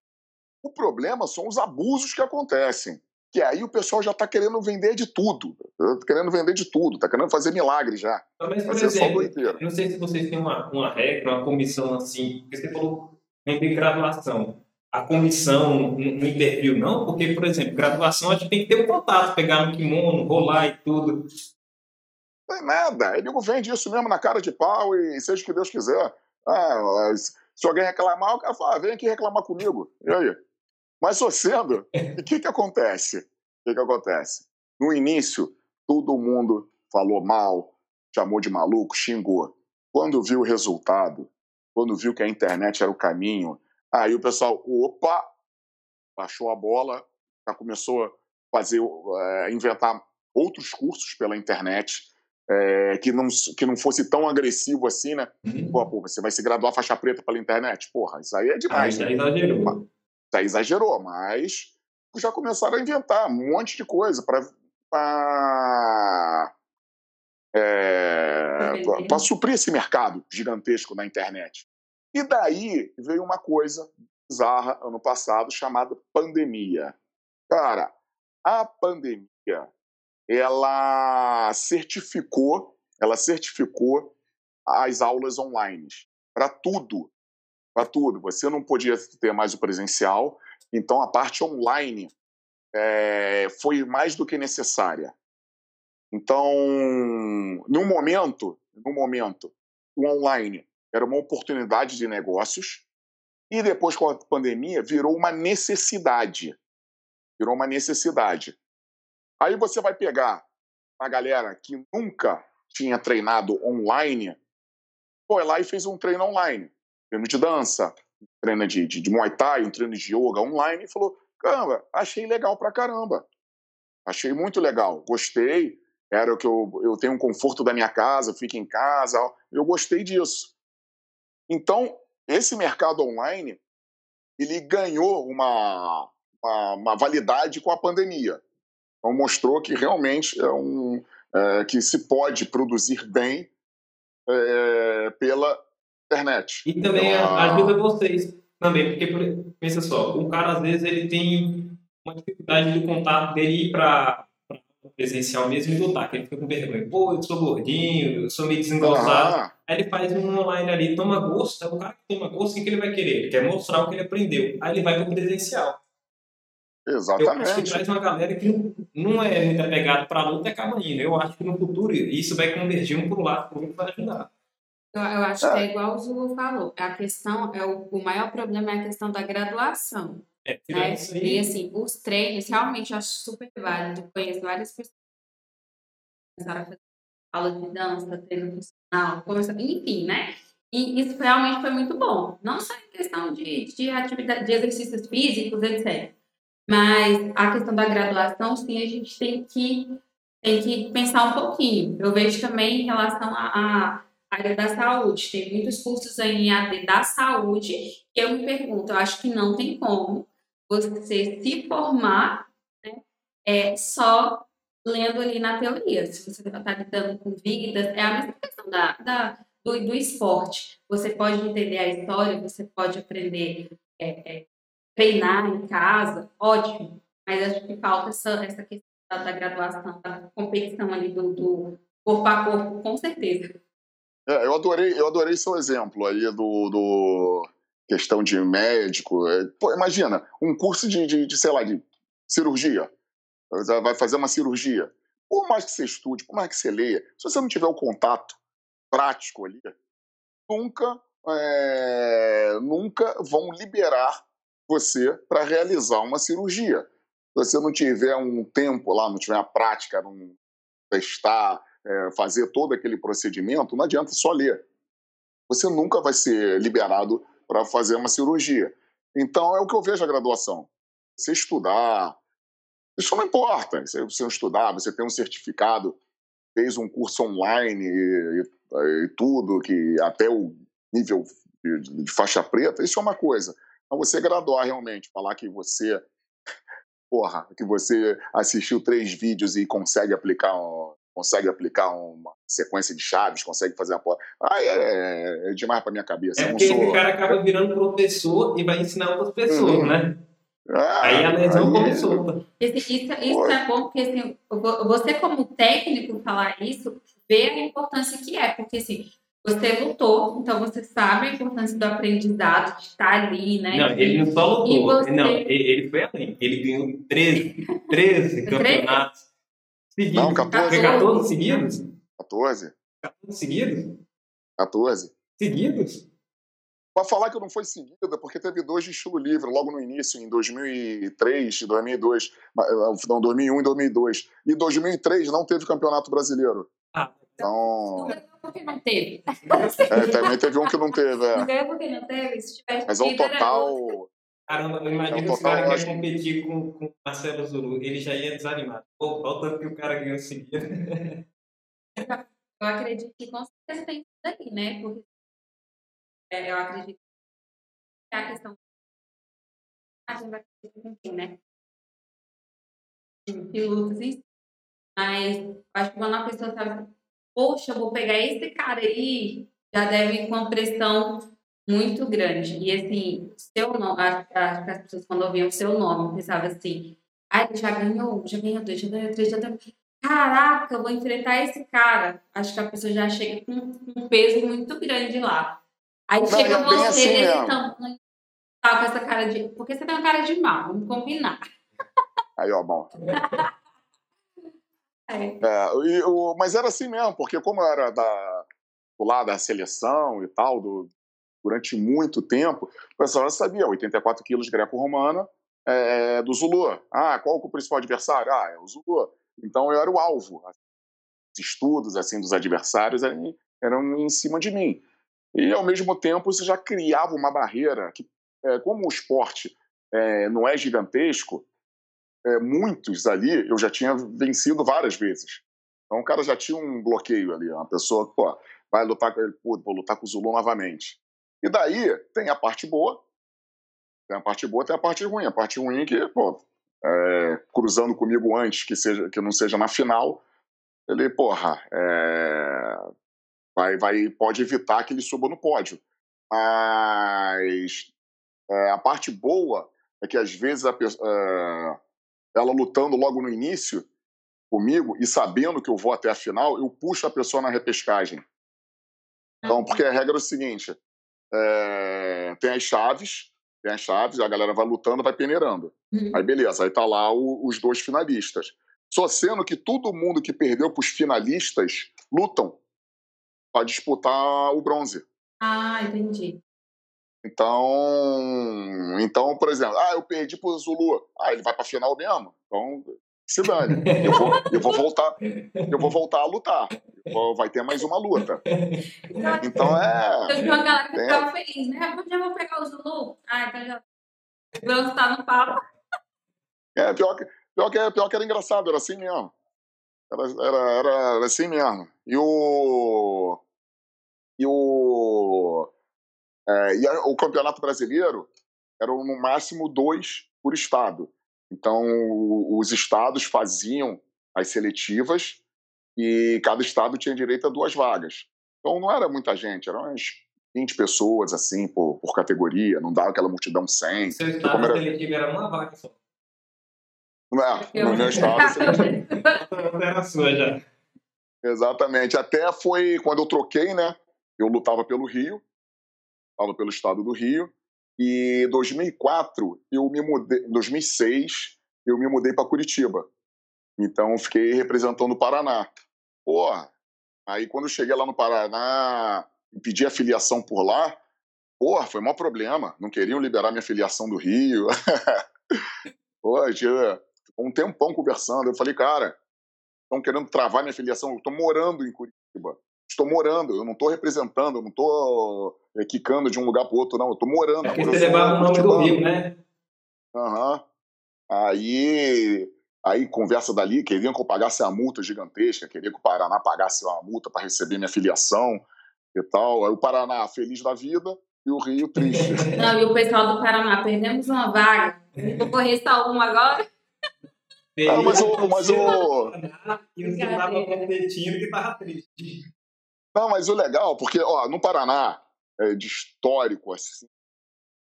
O problema são os abusos que acontecem. Que aí o pessoal já está querendo vender de tudo. Tá querendo vender de tudo, está querendo fazer milagre já. Mas, por exemplo, não sei se vocês têm uma, uma regra, uma comissão assim, porque você falou em graduação. A comissão no interview, não? Porque, por exemplo, graduação a gente tem que ter um contato, pegar no kimono, rolar e tudo. Não é nada. Ele vende isso mesmo na cara de pau e seja o que Deus quiser. Ah, se alguém reclamar, o cara fala, ah, vem aqui reclamar comigo. E aí? Mas sendo, (laughs) o que, que acontece? O que, que acontece? No início, todo mundo falou mal, chamou de maluco, xingou. Quando viu o resultado, quando viu que a internet era o caminho, aí o pessoal, opa, baixou a bola, já começou a fazer, é, inventar outros cursos pela internet, é, que, não, que não fosse tão agressivo assim, né? Uhum. Pô, pô, você vai se graduar faixa preta pela internet? Porra, isso aí é demais. Ah, né? exagerou já exagerou, mas já começaram a inventar um monte de coisa para é, para suprir esse mercado gigantesco na internet. E daí veio uma coisa bizarra ano passado chamada pandemia. Cara, a pandemia ela certificou, ela certificou as aulas online para tudo para tudo. Você não podia ter mais o presencial, então a parte online é, foi mais do que necessária. Então, no momento, no momento, o online era uma oportunidade de negócios e depois com a pandemia virou uma necessidade. Virou uma necessidade. Aí você vai pegar a galera que nunca tinha treinado online, foi lá e fez um treino online treino de dança, treino de, de, de Muay Thai, um treino de yoga online, e falou: caramba, achei legal pra caramba. Achei muito legal, gostei. Era o que eu, eu tenho um conforto da minha casa, fico em casa, eu gostei disso. Então, esse mercado online, ele ganhou uma, uma, uma validade com a pandemia. Então, mostrou que realmente é um, é, que se pode produzir bem é, pela internet. E também então, ajuda vocês também, porque pensa só, o cara às vezes ele tem uma dificuldade do contato dele ir para presencial mesmo e lutar, que ele fica com vergonha. Pô, eu sou gordinho, eu sou meio desengonçado. Aí ele faz um online ali, toma gosto, é o cara que toma gosto, o que ele vai querer? Ele quer mostrar o que ele aprendeu. Aí ele vai para o presencial. Exatamente. Eu acho que traz uma galera que não é muito apegada para a luta e acaba indo. Eu acho que no futuro isso vai convergir um para o lado, o outro vai ajudar. Eu, eu acho que é, é igual o Zulu falou. A questão, é o, o maior problema é a questão da graduação. É, né? E assim, os treinos realmente eu acho super válido. Conheço várias pessoas que começaram a fazer aula de dança, treino funcional, enfim, né? E isso realmente foi muito bom. Não só em questão de, de atividade, de exercícios físicos, etc. Mas a questão da graduação, sim, a gente tem que, tem que pensar um pouquinho. Eu vejo também em relação a, a área da saúde. Tem muitos cursos aí em AD da saúde que eu me pergunto, eu acho que não tem como você se formar né, é, só lendo ali na teoria. Se você está lidando com vidas, é a mesma questão da, da, do, do esporte. Você pode entender a história, você pode aprender, é, é, treinar em casa, ótimo. Mas acho que falta essa, essa questão da, da graduação, da competição ali do, do corpo a corpo, com certeza. É, eu adorei, eu adorei seu exemplo aí do, do questão de médico. É, pô, imagina, um curso de, de, de, sei lá, de cirurgia. Vai fazer uma cirurgia. Por mais que você estude, por mais que você leia, se você não tiver o contato prático ali, nunca, é, nunca vão liberar você para realizar uma cirurgia. Se você não tiver um tempo lá, não tiver a prática, não testar, é, fazer todo aquele procedimento, não adianta só ler. Você nunca vai ser liberado para fazer uma cirurgia. Então, é o que eu vejo a graduação. Você estudar, isso não importa. Se você estudar, você tem um certificado, fez um curso online e, e, e tudo, que até o nível de, de, faixa preta, isso é uma coisa. Então, você graduar realmente, falar que você, (laughs) porra, que você assistiu três vídeos e consegue aplicar consegue aplicar uma sequência de chaves, consegue fazer a porta. Ah, é, é demais para minha cabeça. É porque sou... esse cara acaba virando professor e vai ensinar outras pessoas, uhum. né? Ah, aí a lesão come solta. Isso, isso é bom, porque assim, você como técnico falar isso, vê a importância que é, porque assim, você lutou, então você sabe a importância do aprendizado, de estar ali, né? Não, ele não só lutou, você... não, ele, foi além. Ele ganhou 13, 13 (laughs) campeonatos seguidos. Não, 14. Foi 14 seguidos? 14. 14 seguidos? 14. Seguidos? Para falar que não foi seguida, porque teve dois de estilo livre logo no início, em 2003 e 2002. Não, 2001 e 2002. E 2003 não teve campeonato brasileiro. Ah, então. Porque não teve. É, também teve um que não teve. É. Não ganhou porque não teve. Se tivesse Mas ao total. Caramba, eu imagino que o cara quer competir com, com Marcelo Zulu. Ele já ia desanimado. Pô, olha o tanto que o cara ganhou seguida. Eu acredito que com certeza tem isso daí, né? Porque é, eu acredito que é a questão a gente vai cumprir, né? Pilotos em mas acho que quando a pessoa sabe, poxa, eu vou pegar esse cara aí, já deve ir com uma pressão muito grande. E assim, seu nome, acho, que as pessoas quando ouviam o seu nome, pensavam assim, ele já ganhou, já ganhou dois, já ganhou três, já ganhou. Caraca, eu vou enfrentar esse cara. Acho que a pessoa já chega com, um peso muito grande lá. Aí Não, chega você assim nesse tamanho, tá com essa cara de. Porque você tem uma cara de mal, vamos combinar. Aí, ó, bom. (laughs) É. É, e, o, mas era assim mesmo, porque como eu era da, do lado da seleção e tal, do, durante muito tempo, o pessoal sabia, 84 quilos greco-romana é, é, do Zulu. Ah, qual é o principal adversário? Ah, é o Zulu. Então eu era o alvo. Os estudos assim dos adversários eram, eram em cima de mim. E ao mesmo tempo você já criava uma barreira que, é, como o esporte é, não é gigantesco, é, muitos ali eu já tinha vencido várias vezes. Então o cara já tinha um bloqueio ali, uma pessoa, pô, vai lutar com ele, vou lutar com o Zulu novamente. E daí tem a parte boa, tem a parte boa, tem a parte ruim. A parte ruim é que, pô, é, cruzando comigo antes que seja que não seja na final, ele, porra, é, vai, vai, pode evitar que ele suba no pódio. Mas é, a parte boa é que às vezes a, é, ela lutando logo no início comigo e sabendo que eu vou até a final, eu puxo a pessoa na repescagem. Então, porque a regra é o seguinte: é, tem as chaves, tem as chaves, a galera vai lutando, vai peneirando. Uhum. Aí beleza, aí tá lá o, os dois finalistas. Só sendo que todo mundo que perdeu para os finalistas lutam para disputar o bronze. Ah, entendi. Então, então, por exemplo, ah, eu perdi pro Zulu. Ah, ele vai pra final mesmo. Então, se dane. Eu vou, eu vou voltar, eu vou voltar a lutar. Vou, vai ter mais uma luta. Então é. Eu vi uma galera que é. ficava feliz, né? Eu já vou pegar o Zulu. Ah, então já. Vamos estar no papo. É, pior que, pior, que, pior que era engraçado, era assim mesmo. Era, era, era assim mesmo. E o. E o é, e a, o Campeonato Brasileiro eram no máximo dois por estado. Então, os estados faziam as seletivas e cada estado tinha direito a duas vagas. Então, não era muita gente, eram umas 20 pessoas, assim, por, por categoria, não dava aquela multidão sem. Seu estado era... seletivo era uma vaga só. É, no meu estado, (laughs) era sua já. Exatamente. Até foi quando eu troquei, né? Eu lutava pelo Rio, estava pelo estado do Rio. E em 2004, eu me mudei, em 2006, eu me mudei para Curitiba. Então, fiquei representando o Paraná. Porra, aí quando eu cheguei lá no Paraná e pedi a filiação por lá, porra, foi um problema. Não queriam liberar minha filiação do Rio. (laughs) Tinha um tempão conversando. Eu falei, cara, estão querendo travar minha filiação. Eu estou morando em Curitiba estou morando, eu não estou representando, eu não estou é, quicando de um lugar para outro, não, eu estou morando. É que você levava o nome do Rio, né? Aham. Uhum. Aí, aí, conversa dali, queriam que eu pagasse a multa gigantesca, queria que o Paraná pagasse uma multa para receber minha filiação e tal. Aí o Paraná feliz da vida e o Rio triste. (laughs) Não, e o pessoal do Paraná, perdemos uma vaga, concorrer só uma agora. Ah, mas o. Mas o... E você estava competindo que estava triste. Não, mas o legal, porque ó, no Paraná, é, de histórico, assim,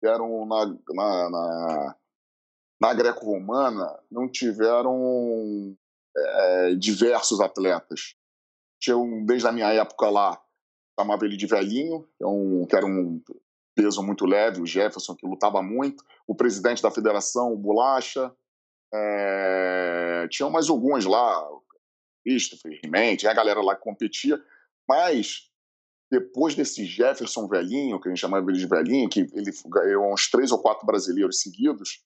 eram na, na, na, na greco-romana não tiveram é, diversos atletas. Tinha um, desde a minha época lá, chamava ele de velhinho, que, é um, que era um peso muito leve, o Jefferson, que lutava muito, o presidente da federação, o Bolacha, é, tinham mais alguns lá, Christopher, tinha a galera lá que competia, mas depois desse Jefferson velhinho, que a gente chamava ele de velhinho, que ele ganhou uns três ou quatro brasileiros seguidos,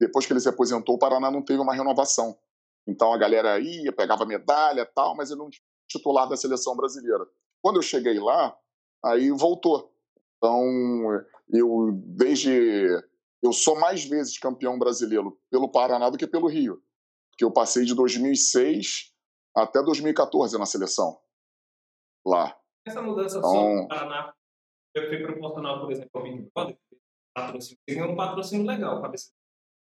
depois que ele se aposentou, o Paraná não teve uma renovação. Então a galera ia, pegava medalha tal, mas ele não tinha titular da seleção brasileira. Quando eu cheguei lá, aí voltou. Então, eu desde eu sou mais vezes campeão brasileiro pelo Paraná do que pelo Rio, porque eu passei de 2006 até 2014 na seleção lá. Essa mudança então, só no Paraná foi proporcional, por exemplo, ao Big Brother, patrocínio, tem um patrocínio legal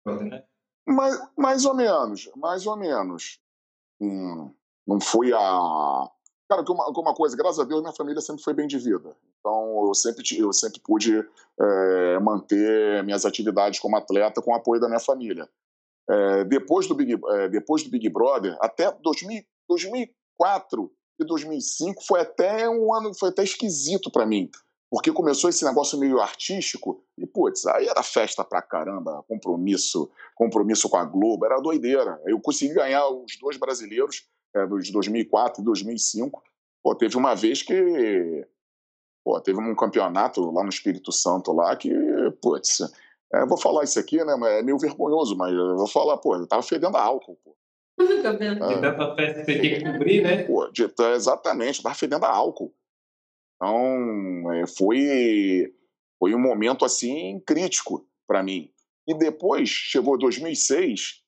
Brother, né? Mais, mais ou menos, mais ou menos. Hum, não fui a. Cara, que uma, uma coisa, graças a Deus, minha família sempre foi bem de vida. Então, eu sempre, eu sempre pude é, manter minhas atividades como atleta com o apoio da minha família. É, depois, do Big, é, depois do Big Brother, até 2000, 2004 e 2005 foi até um ano, foi até esquisito para mim, porque começou esse negócio meio artístico e, putz, aí era festa pra caramba, compromisso, compromisso com a Globo, era doideira. Eu consegui ganhar os dois brasileiros é, de 2004 e 2005. Pô, teve uma vez que pô, teve um campeonato lá no Espírito Santo lá que, putz, é, vou falar isso aqui, né, é meio vergonhoso, mas eu vou falar, pô, eu tava fedendo a álcool, pô. (laughs) De tanta festa você tem que cobrir, né? Pô, de, exatamente, eu tava fedendo a álcool. Então, é, foi, foi um momento, assim, crítico para mim. E depois, chegou 2006,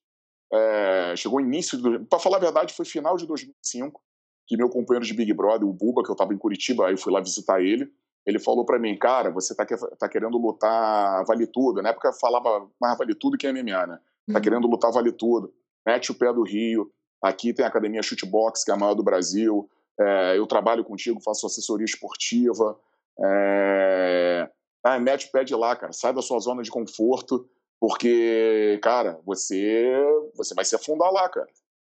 é, chegou o início, para falar a verdade, foi final de 2005, que meu companheiro de Big Brother, o Buba, que eu estava em Curitiba, aí eu fui lá visitar ele, ele falou para mim, cara, você tá, tá, querendo lutar vale tudo. Na época falava mais vale tudo que MMA, né? Tá uhum. querendo lutar vale tudo. Mete o pé do Rio. Aqui tem a Academia Shootbox, que é a maior do Brasil. É, eu trabalho contigo, faço assessoria esportiva. É... Ah, mete o pé de lá, cara. Sai da sua zona de conforto. Porque, cara, você você vai se afundar lá, cara.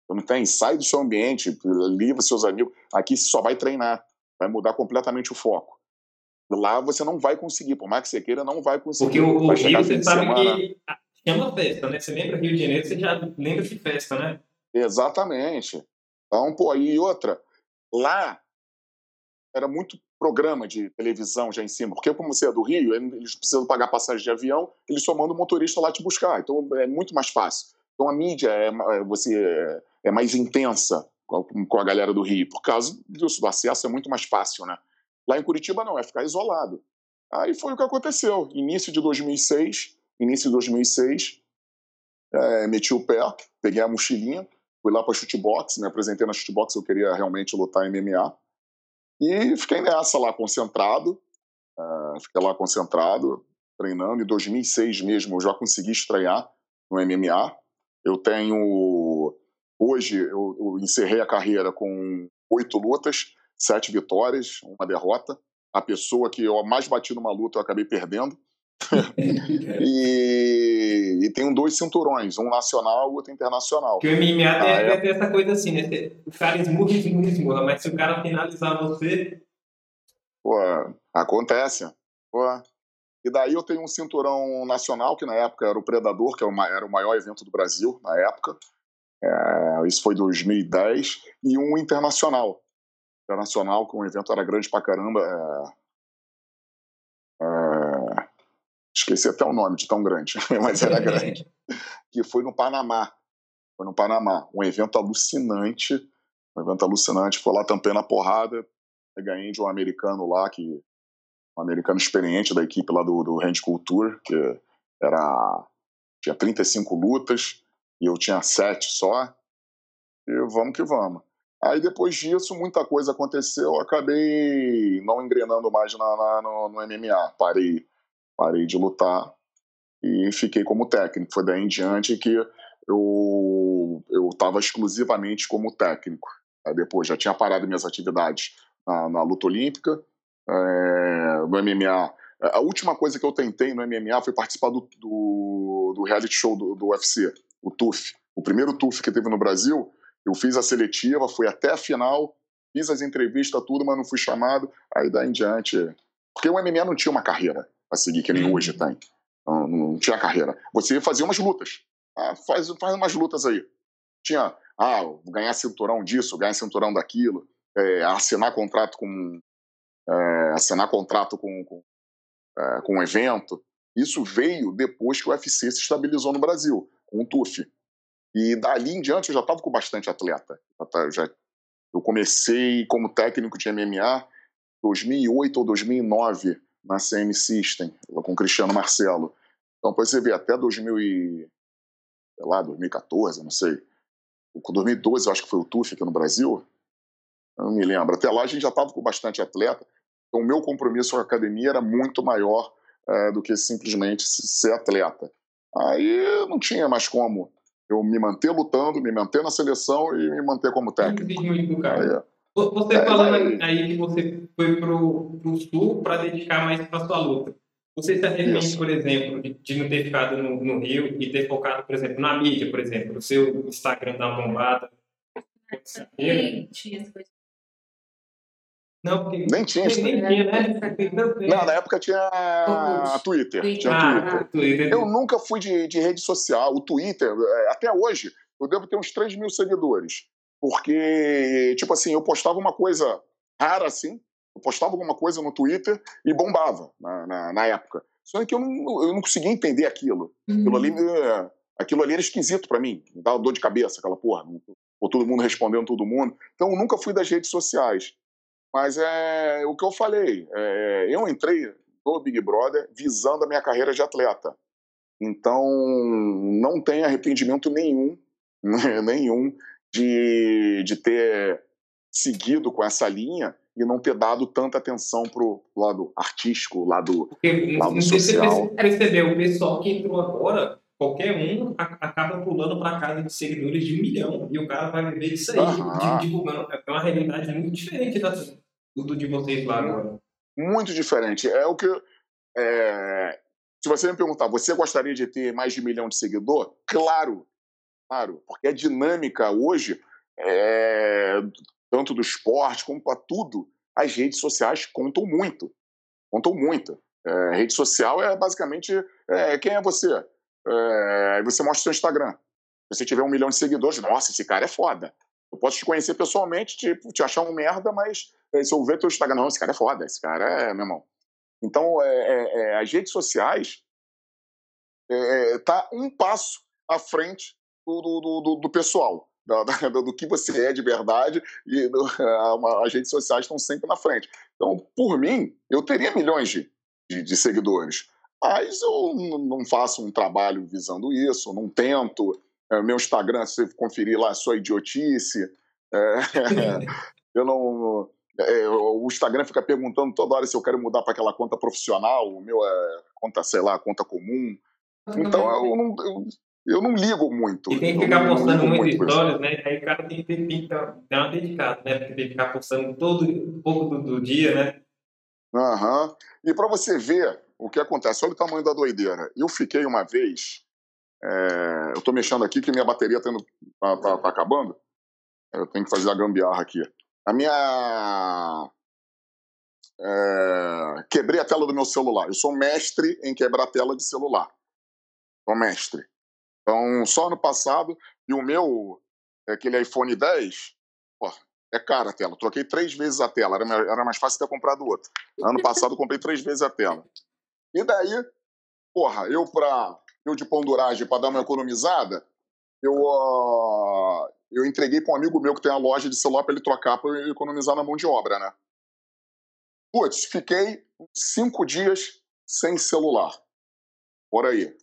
Não tem, sai do seu ambiente, livra seus amigos. Aqui você só vai treinar, vai mudar completamente o foco. Lá você não vai conseguir, por mais que você queira, não vai conseguir. Porque o, o Rio, você sabe semana. que chama festa, né? Você lembra Rio de Janeiro, você já lembra de festa, né? Exatamente. Então, pô, aí outra, lá era muito programa de televisão já em cima, porque como você é do Rio, eles precisam pagar passagem de avião, eles só mandam o motorista lá te buscar, então é muito mais fácil. Então a mídia é, é você é, é mais intensa com a galera do Rio, por causa disso, do acesso é muito mais fácil, né? Lá em Curitiba não, é ficar isolado. Aí foi o que aconteceu. Início de 2006, início de 2006, é, meti o pé, peguei a mochilinha, fui lá para shootbox, me apresentei na shootbox, eu queria realmente lutar MMA. E fiquei nessa lá, concentrado. Uh, fiquei lá concentrado, treinando. Em 2006 mesmo eu já consegui estrear no MMA. Eu tenho. Hoje eu, eu encerrei a carreira com oito lutas, sete vitórias, uma derrota. A pessoa que eu mais bati numa luta eu acabei perdendo. (laughs) e, e tenho dois cinturões, um nacional e outro internacional. Que o MMA ah, é... tem essa coisa assim, né? O cara esmurra, esmurra, esmurra, mas se o cara finalizar você. Pô, acontece. Pô. E daí eu tenho um cinturão nacional, que na época era o Predador, que é era o maior evento do Brasil na época. É, isso foi 2010. E um internacional. Internacional, que um evento era grande pra caramba. É, é, esqueci até o nome de tão grande, (laughs) mas era (laughs) grande. que foi no Panamá. Foi no Panamá. Um evento alucinante. Um evento alucinante. Foi lá tampando a porrada. Ganhei de um americano lá que um americano experiente da equipe lá do, do Hand Culture, que era tinha 35 lutas e eu tinha 7 só. E vamos que vamos. Aí depois disso, muita coisa aconteceu, eu acabei não engrenando mais na, na no, no, MMA. Parei, parei de lutar e fiquei como técnico. Foi daí em diante que eu estava exclusivamente como técnico. Aí depois já tinha parado minhas atividades na, na luta olímpica, é, no MMA. A última coisa que eu tentei no MMA foi participar do, do, do, reality show do, do UFC, o TUF. O primeiro TUF que teve no Brasil, eu fiz a seletiva, fui até a final, fiz as entrevistas, tudo, mas não fui chamado. Aí daí em diante. Porque o MMA não tinha uma carreira a seguir, que nem uhum. hoje tem. Não, não, tinha carreira. Você fazia umas lutas. Ah, faz, faz umas lutas aí. Tinha, ah, ganhar cinturão disso, ganhar cinturão daquilo, é, assinar contrato com. É, assinar contrato com, com, é, com um evento. Isso veio depois que o UFC se estabilizou no Brasil, com o TUF. E dali em diante eu já estava com bastante atleta. Eu, já, eu comecei como técnico de MMA 2008 ou 2009 na CM System, com o Cristiano Marcelo. Então, depois você vê, até 2000 e, sei lá, 2014, não sei. Com 2012, eu acho que foi o TUF aqui no Brasil. Eu não me lembro. Até lá a gente já estava com bastante atleta. Então, o meu compromisso com a academia era muito maior é, do que simplesmente ser atleta. Aí não tinha mais como eu me manter lutando, me manter na seleção e me manter como técnico. Aí, você é, falando aí que você foi pro, pro sul para dedicar mais para sua luta. Você se arrepende, por exemplo, de, de, não ter ficado no, no, Rio e ter focado, por exemplo, na mídia, por exemplo, o seu Instagram uma bombada? Nem tinha não, porque nem tinha. Nem, nem tinha, né? Não, na época tinha a Twitter. Tinha ah, Twitter. Twitter. Eu nunca fui de, de rede social. O Twitter, é, até hoje, eu devo ter uns 3 mil seguidores. Porque, tipo assim, eu postava uma coisa rara assim, eu postava alguma coisa no Twitter e bombava na, na, na época. Só que eu não, eu não conseguia entender aquilo. Uhum. Aquilo, ali, aquilo ali era esquisito para mim, me dava dor de cabeça, aquela porra. Ou todo mundo respondendo todo mundo. Então eu nunca fui das redes sociais. Mas é o que eu falei. É, eu entrei no Big Brother visando a minha carreira de atleta. Então não tem arrependimento nenhum, (laughs) nenhum de, de ter seguido com essa linha e não ter dado tanta atenção pro lado artístico, lado, Porque, lado não social. Você percebeu, o pessoal que entrou agora, qualquer um acaba pulando para casa de seguidores de um milhão e o cara vai viver disso aí, uhum. divulgando. É uma realidade muito diferente da, do de vocês lá agora. Muito diferente. É o que. É... Se você me perguntar, você gostaria de ter mais de um milhão de seguidor? Claro, claro, porque a dinâmica hoje é, tanto do esporte como para tudo, as redes sociais contam muito. Contam muito. É, rede social é basicamente é, quem é você. É, você mostra o seu Instagram. Se você tiver um milhão de seguidores, nossa, esse cara é foda. Eu posso te conhecer pessoalmente, tipo, te achar um merda, mas é, se eu ver teu Instagram, não, esse cara é foda, esse cara é, meu irmão. Então, é, é, é as redes sociais tá um passo à frente do, do, do, do pessoal do, (laughs) do, que você é de verdade e do, (laughs) a, as redes sociais estão sempre na frente. Então, por mim, eu teria milhões de, de, de seguidores, mas eu não faço um trabalho visando isso, não tento. É, meu Instagram, se você conferir lá, é só idiotice. É, (laughs) eu não. É, o Instagram fica perguntando toda hora se eu quero mudar para aquela conta profissional, o meu é conta, sei lá, conta comum. Então eu não, eu, eu não ligo muito. E tem que ficar postando muitas histórias, né? Aí o cara tem que, ter, dar uma dedicada, né? Porque tem que ficar postando todo um pouco do, do dia, né? Aham. Uhum. E para você ver o que acontece, olha o tamanho da doideira. Eu fiquei uma vez. É... eu estou mexendo aqui que minha bateria está tá, tá, tá acabando. Eu tenho que fazer a gambiarra aqui. A minha. É... quebrei a tela do meu celular. Eu sou mestre em quebrar a tela de celular. Sou mestre. Então, só ano passado, e o meu, aquele iPhone 10, pô, é cara a tela. Troquei três vezes a tela, era, era mais fácil ter comprado outro. Ano passado, comprei três vezes a tela. E daí, porra, eu pra. Eu de ponduragem, para dar uma economizada, eu, uh, eu entreguei para um amigo meu que tem a loja de celular para ele trocar para economizar na mão de obra, né? Putz, fiquei cinco dias sem celular. Por aí.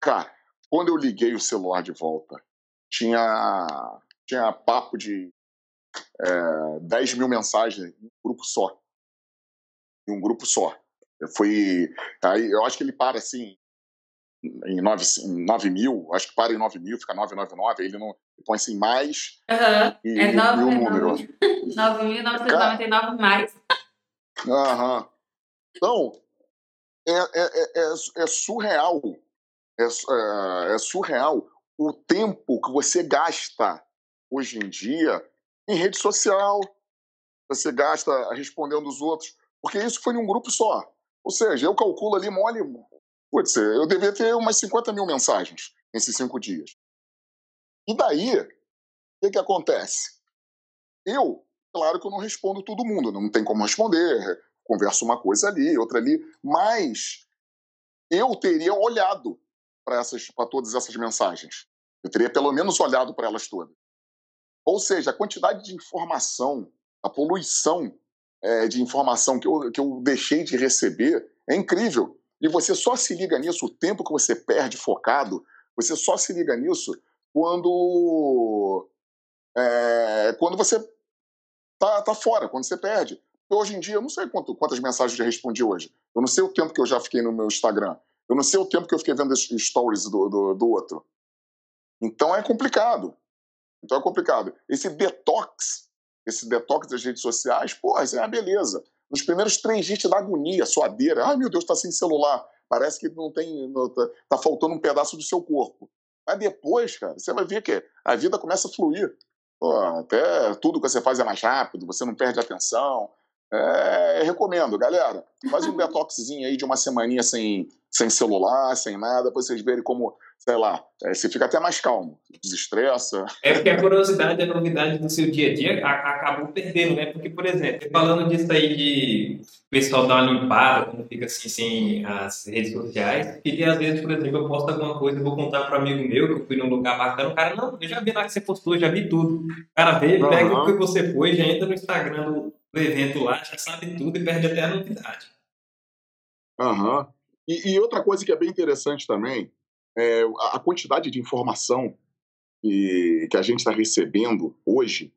Cara, quando eu liguei o celular de volta, tinha, tinha papo de é, 10 mil mensagens em um grupo só. Em um grupo só. Foi. Aí eu acho que ele para assim em 9, 9 mil, acho que para em 9 mil, fica 999, ele não ele põe assim mais uhum. e, é 9, e o é número. 9.999 mais. Aham. Então, é, é, é, é surreal é, é, é surreal o tempo que você gasta hoje em dia em rede social, você gasta respondendo os outros, porque isso foi em um grupo só. Ou seja, eu calculo ali mole, ser, eu devia ter umas 50 mil mensagens nesses cinco dias. E daí, o que, que acontece? Eu, claro que eu não respondo todo mundo, não tem como responder, converso uma coisa ali, outra ali, mas eu teria olhado para todas essas mensagens. Eu teria pelo menos olhado para elas todas. Ou seja, a quantidade de informação, a poluição é, de informação que eu, que eu deixei de receber é incrível. E você só se liga nisso, o tempo que você perde focado, você só se liga nisso quando, é, quando você tá, tá fora, quando você perde. Hoje em dia, eu não sei quanto, quantas mensagens eu respondi hoje. Eu não sei o tempo que eu já fiquei no meu Instagram. Eu não sei o tempo que eu fiquei vendo stories do, do, do outro. Então é complicado. Então é complicado. Esse detox, esse detox das redes sociais, pô, isso é uma beleza. Nos primeiros três dias te dá agonia, suadeira. Ai, meu Deus, tá sem celular. Parece que não tem. Não, tá, tá faltando um pedaço do seu corpo. Mas depois, cara, você vai ver que a vida começa a fluir. Pô, até tudo que você faz é mais rápido, você não perde atenção, é, recomendo, galera. Faz um detoxzinho aí de uma semaninha sem, sem celular, sem nada, pra vocês verem como, sei lá, é, você fica até mais calmo, desestressa. É porque a curiosidade, a novidade do seu dia a dia a, acabou perdendo, né? Porque, por exemplo, falando disso aí de o pessoal dar uma limpada, quando fica assim sem as redes sociais, que às vezes, por exemplo, eu posto alguma coisa e vou contar para um amigo meu que eu fui num lugar bacana, o cara, não, eu já vi lá que você postou, já vi tudo. O cara vê, uhum. pega o que você foi, já entra no Instagram do do evento lá, já sabe tudo e perde até a novidade. Aham. Uhum. E, e, outra coisa que é bem interessante também é a quantidade de informação que, que a gente está recebendo hoje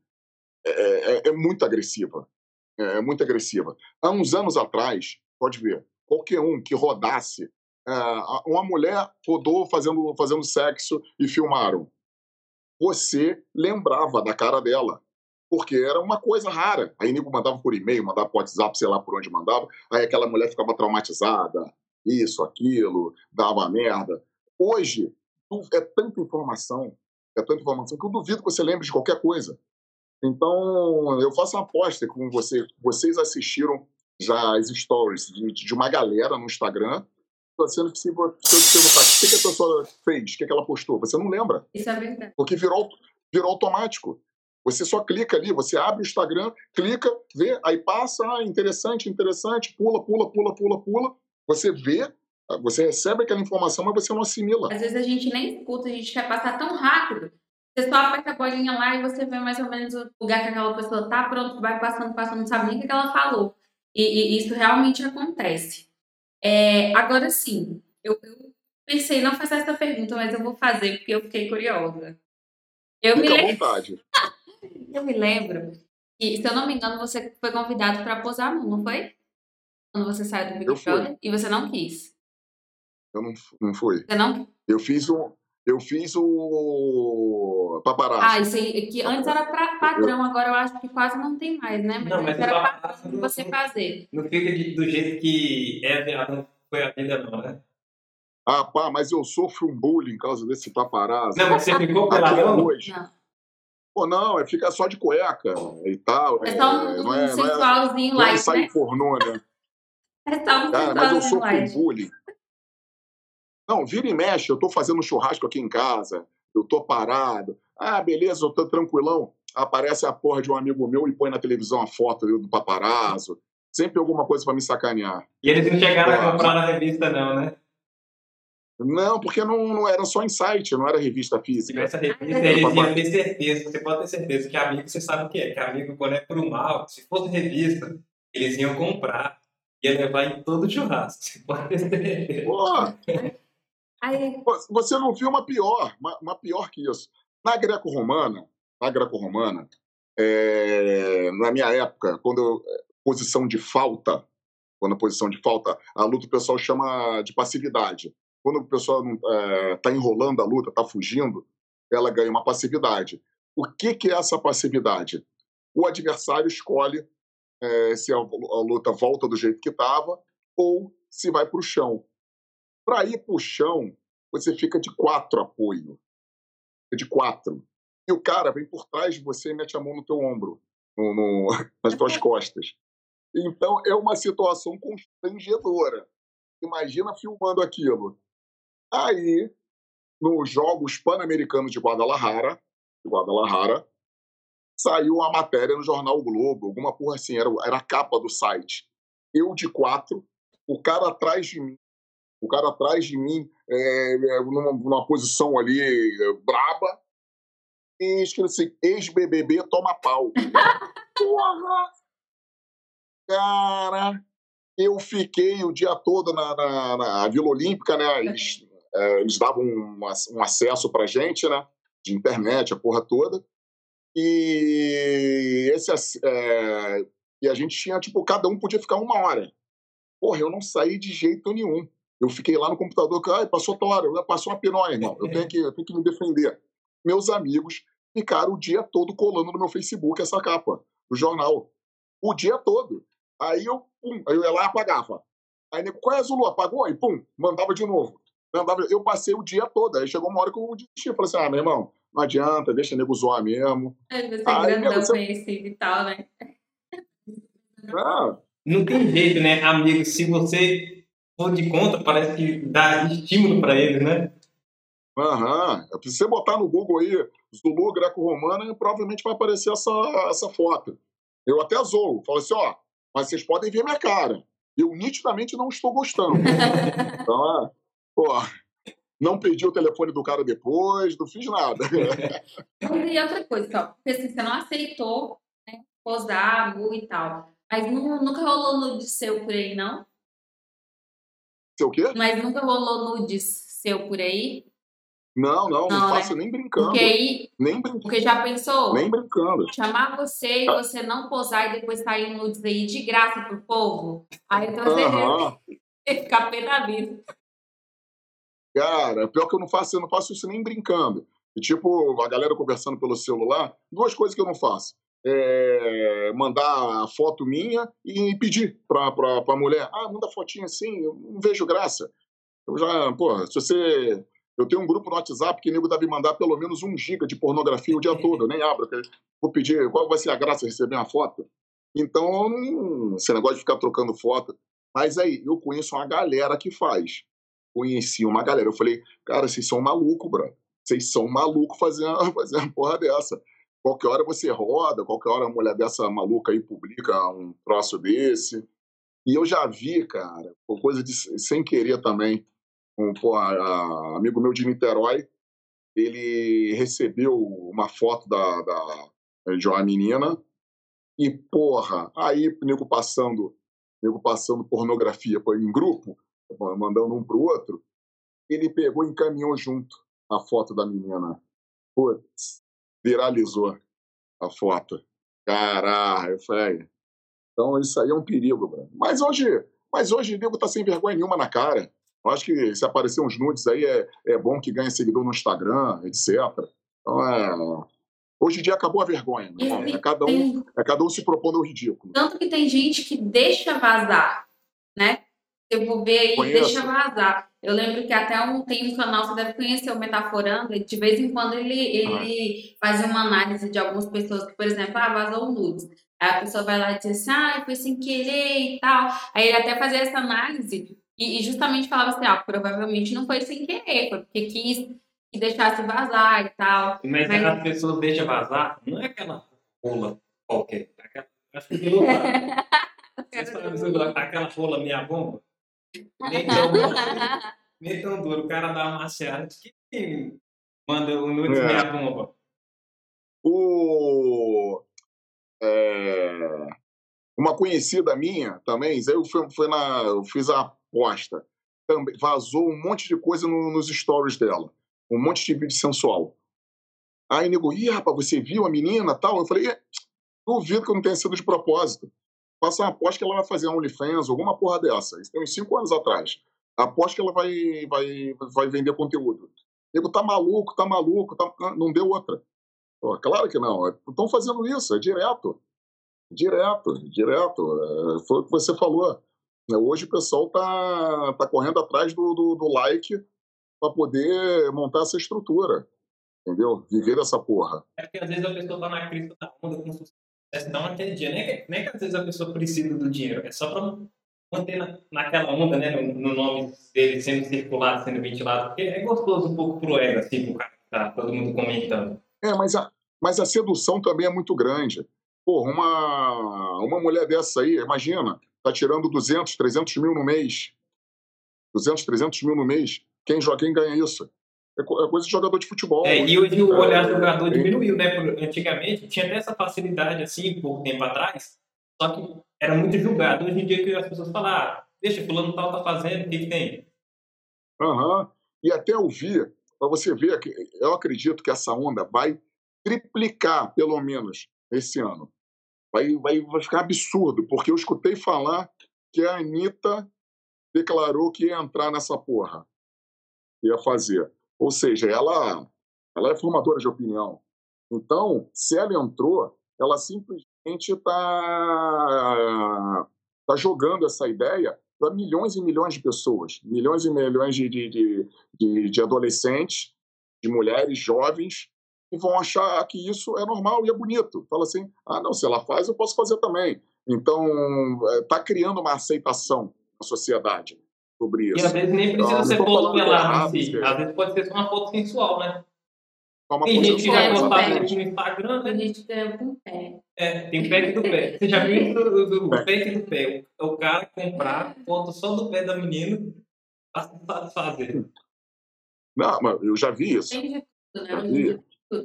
é, é, é, muito agressiva. É, é, muito agressiva. Há uns anos atrás, pode ver, qualquer um que rodasse, é, uma mulher rodou fazendo, fazendo sexo e filmaram. Você lembrava da cara dela porque era uma coisa rara. Aí nego mandava por e-mail, mandava por WhatsApp, sei lá por onde mandava. Aí aquela mulher ficava traumatizada, isso, aquilo, dava merda. Hoje, é tanta informação, é tanta informação que eu duvido que você lembre de qualquer coisa. Então, eu faço uma aposta com você. Vocês assistiram já as stories de, de uma galera no Instagram. Você, se, se eu te perguntar o que, a pessoa fez, o que, que ela postou, você não lembra. Isso é verdade. Porque virou, virou automático. Você só clica ali, você abre o Instagram, clica, vê, aí passa, ah, interessante, interessante, pula, pula, pula, pula, pula. Você vê, você recebe aquela informação, mas você não assimila. Às vezes a gente nem escuta, a gente quer passar tão rápido. Você só aperta a bolinha lá e você vê mais ou menos o lugar que aquela pessoa tá, pronto, vai passando, passando, não sabe nem o que ela falou. E, e isso realmente acontece. É, agora sim, eu, eu pensei não fazer essa pergunta, mas eu vou fazer porque eu fiquei curiosa. Eu Fica me à vontade. Eu me lembro que, se eu não me engano, você foi convidado para posar a mão, não foi? Quando você saiu do Big Brother e você não quis. Eu não, não fui. Você não? Eu fiz o. Eu fiz o paparazzo. Ah, isso aí, que antes era pra padrão, eu... agora eu acho que quase não tem mais, né? Mas não, mas era padrão você fazer. Não fica de, do jeito que é, não foi a vida, não, né? Ah, pá, mas eu sofro um bullying por causa desse paparazzo. Não, mas você ficou peladão? Hoje. Não. Pô, não, é ficar só de cueca e tal. É só um, é, não é, sensualzinho não é, light, não é né? pornô, né? É só um Cara, mas eu sou com bullying. Não, vira e mexe, eu tô fazendo churrasco aqui em casa, eu tô parado. Ah, beleza, eu tô tranquilão. Aparece a porra de um amigo meu e põe na televisão a foto do paparazzo. Sempre alguma coisa para me sacanear. E eles não chegaram a comprar na revista, não, né? Não, porque não, não era só em site, não era revista física. Tivesse revista, eles iam ter certeza, você pode ter certeza que amigo você sabe o que é, que amigo quando é pro mal, se fosse revista, eles iam comprar, ia levar em todo churrasco, você pode ter certeza. Você não viu uma pior, uma, uma pior que isso. Na greco-romana, na greco-romana, é, na minha época, quando eu, posição de falta, quando a posição de falta, a luta o pessoal chama de passividade quando o pessoal está é, enrolando a luta, está fugindo, ela ganha uma passividade. O que, que é essa passividade? O adversário escolhe é, se a, a, luta volta do jeito que estava ou se vai para o chão. Para ir para o chão, você fica de quatro apoio. De quatro. E o cara vem por trás de você e mete a mão no teu ombro, no, no, (laughs) nas tuas (laughs) costas. Então é uma situação constrangedora. Imagina filmando aquilo. Aí, nos Jogos Pan-Americanos de Guadalajara, de Guadalajara, saiu uma matéria no jornal o Globo, alguma porra assim, era, era a capa do site. Eu de quatro, o cara atrás de mim, o cara atrás de mim, é, é numa, numa, posição ali é, braba, e escrito assim, ex-BBB toma pau. (laughs) porra! Cara, eu fiquei o dia todo na, na, na Vila Olímpica, né? Eles, é, eles davam um, um acesso pra gente, né? De internet, a porra toda. E esse é, e a gente tinha, tipo, cada um podia ficar uma hora. Porra, eu não saí de jeito nenhum. Eu fiquei lá no computador, ah, passou a hora, passou uma pinóia, irmão. Eu tenho, que, eu tenho que me defender. Meus amigos ficaram o dia todo colando no meu Facebook essa capa, do jornal. O dia todo. Aí eu, pum, aí eu ia lá e apagava. Aí, qual é, Zulu? Apagou? Aí, pum, mandava de novo. Eu passei o dia todo. Aí chegou uma hora que eu desisti. Eu falei assim, ah, meu irmão, não adianta, deixa nego zoar mesmo. É, você é grandão você... conhecido e tal, né? Ah. Não tem jeito, né, amigo? Se você for de conta, parece que dá estímulo para eles, né? Aham. Se você botar no Google aí, Zulu greco-romana, provavelmente vai aparecer essa, essa foto. Eu até zoo. Falo assim, ó, mas vocês podem ver minha cara. Eu nitidamente não estou gostando. (laughs) então, é, pô, não pedi o telefone do cara depois, não fiz nada. (laughs) e outra coisa, só, porque assim, você não aceitou né, posar, mu e tal. Mas nunca rolou nudes seu por aí, não? Seu o quê? Mas nunca rolou nudes seu por aí? Não, não, não, não faço né? nem brincando. Porque aí. Nem brincando. Porque já pensou? Nem brincando. Chamar você e ah. você não posar e depois sair nudes aí de graça pro povo. Aí então você uh (laughs) -huh. ficar pé da vida. Cara, pior que eu não faço, eu não faço isso nem brincando. E, tipo, a galera conversando pelo celular, duas coisas que eu não faço. É mandar a foto minha e pedir pra, pra, pra mulher, ah, manda fotinha assim, eu não vejo graça. Eu já, pô, se você. Eu tenho um grupo no WhatsApp que nego deve mandar pelo menos um giga de pornografia o dia todo, eu nem abro. Vou pedir qual vai ser a graça de receber uma foto. Então, esse negócio de ficar trocando foto. Mas aí, eu conheço uma galera que faz conheci uma galera. Eu falei, cara, vocês são malucos, bro. Vocês são malucos (laughs) fazendo, fazendo uma porra dessa. Qualquer hora você roda, qualquer hora uma mulher dessa maluca aí publica um troço desse. E eu já vi, cara, coisa de sem querer também, um pô, a, amigo meu de Niterói, ele recebeu uma foto da, da, de uma menina e, porra, aí nego passando, nego passando pornografia em grupo, mandando um pro outro, ele pegou e encaminhou junto a foto da menina. Putz, viralizou a foto. Caralho, eu falei. Então isso aí é um perigo. Mas hoje, mas hoje o nego tá sem vergonha nenhuma na cara. Eu acho que se aparecer uns nudes aí é, é bom que ganhe seguidor no Instagram, etc. Então é. Hoje em dia acabou a vergonha. Né? É, cada um, é cada um se propondo ao ridículo. Tanto que tem gente que deixa vazar? Eu vou ver aí e deixa vazar. Eu lembro que até um, tem um canal, você deve conhecer o Metaforando, de vez em quando ele, ele ah. faz uma análise de algumas pessoas que, por exemplo, ah, vazou nudes. Aí a pessoa vai lá e diz assim, ah, foi sem querer e tal. Aí ele até fazia essa análise e, e justamente falava assim, ah, provavelmente não foi sem querer, foi porque quis que deixasse vazar e tal. Mas, Mas... as pessoas deixam vazar, não é aquela rola qualquer, é aquela, acho que (laughs) aquela rola minha bomba. Nem (laughs) tão, (laughs) nem tão duro. O cara dá uma maciada. Que manda o nudes é. minha bomba. O... É... Uma conhecida minha também, eu, fui, fui na, eu fiz a aposta. Também, vazou um monte de coisa no, nos stories dela. Um monte de vídeo sensual. Aí nego, ih, rapaz, você viu a menina tal? Eu falei, duvido que não tenha sido de propósito. Faça uma aposta que ela vai fazer OnlyFans, alguma porra dessa. Isso tem uns cinco anos atrás. Aposto que ela vai, vai, vai vender conteúdo. Nego, tá maluco, tá maluco, tá... não deu outra. Pô, claro que não. Estão fazendo isso, é direto. Direto, direto. É, foi o que você falou. Hoje o pessoal tá, tá correndo atrás do, do, do like para poder montar essa estrutura. Entendeu? Viver dessa porra. É porque às vezes a pessoa tá na crista da onda com dá uma quedinha. Nem que, nem que às vezes a pessoa precisa do dinheiro, é só para manter na, naquela onda, né? No, no, nome dele sendo circulado, sendo ventilado. Porque é gostoso um pouco pro ego, assim, pro cara tá todo mundo comentando. É, mas a, mas a sedução também é muito grande. Porra, uma, uma mulher dessa aí, imagina, tá tirando 200, 300 mil no mês. 200, 300 mil no mês. Quem, joga, quem ganha isso? É, é coisa de jogador de futebol. É, e hoje o olhar do jogador é, diminuiu, né? Antigamente tinha até essa facilidade, assim, pouco tempo atrás, só que era muito julgado. Hoje em dia que as pessoas falam, ah, deixa, fulano tal tá fazendo, o que, que tem? Aham. Uhum. E até ouvir, para você ver, eu acredito que essa onda vai triplicar, pelo menos, esse ano. Vai, vai, vai ficar absurdo, porque eu escutei falar que a Anitta declarou que ia entrar nessa porra. Ia fazer. Ou seja, ela, ela é formadora de opinião. Então, se ela entrou, ela simplesmente está tá jogando essa ideia para milhões e milhões de pessoas, milhões e milhões de, de, de, de, adolescentes, de mulheres jovens e vão achar que isso é normal e é bonito. Fala assim, ah, não, se ela faz, eu posso fazer também. Então, está eh, criando uma aceitação na sociedade sobre isso. E às vezes nem precisa então, ser foto pelada em si. Às vezes pode ser só uma foto sensual, né? Uma tem gente que vai postar no Instagram, né? Tem gente que tem com pé. É, tem pack do pé. Você já viu o do, do pack do pé? O, o cara comprar foto só do pé da menina para fazer. Não, mas eu já vi isso. Tem de tudo, né? Já vi.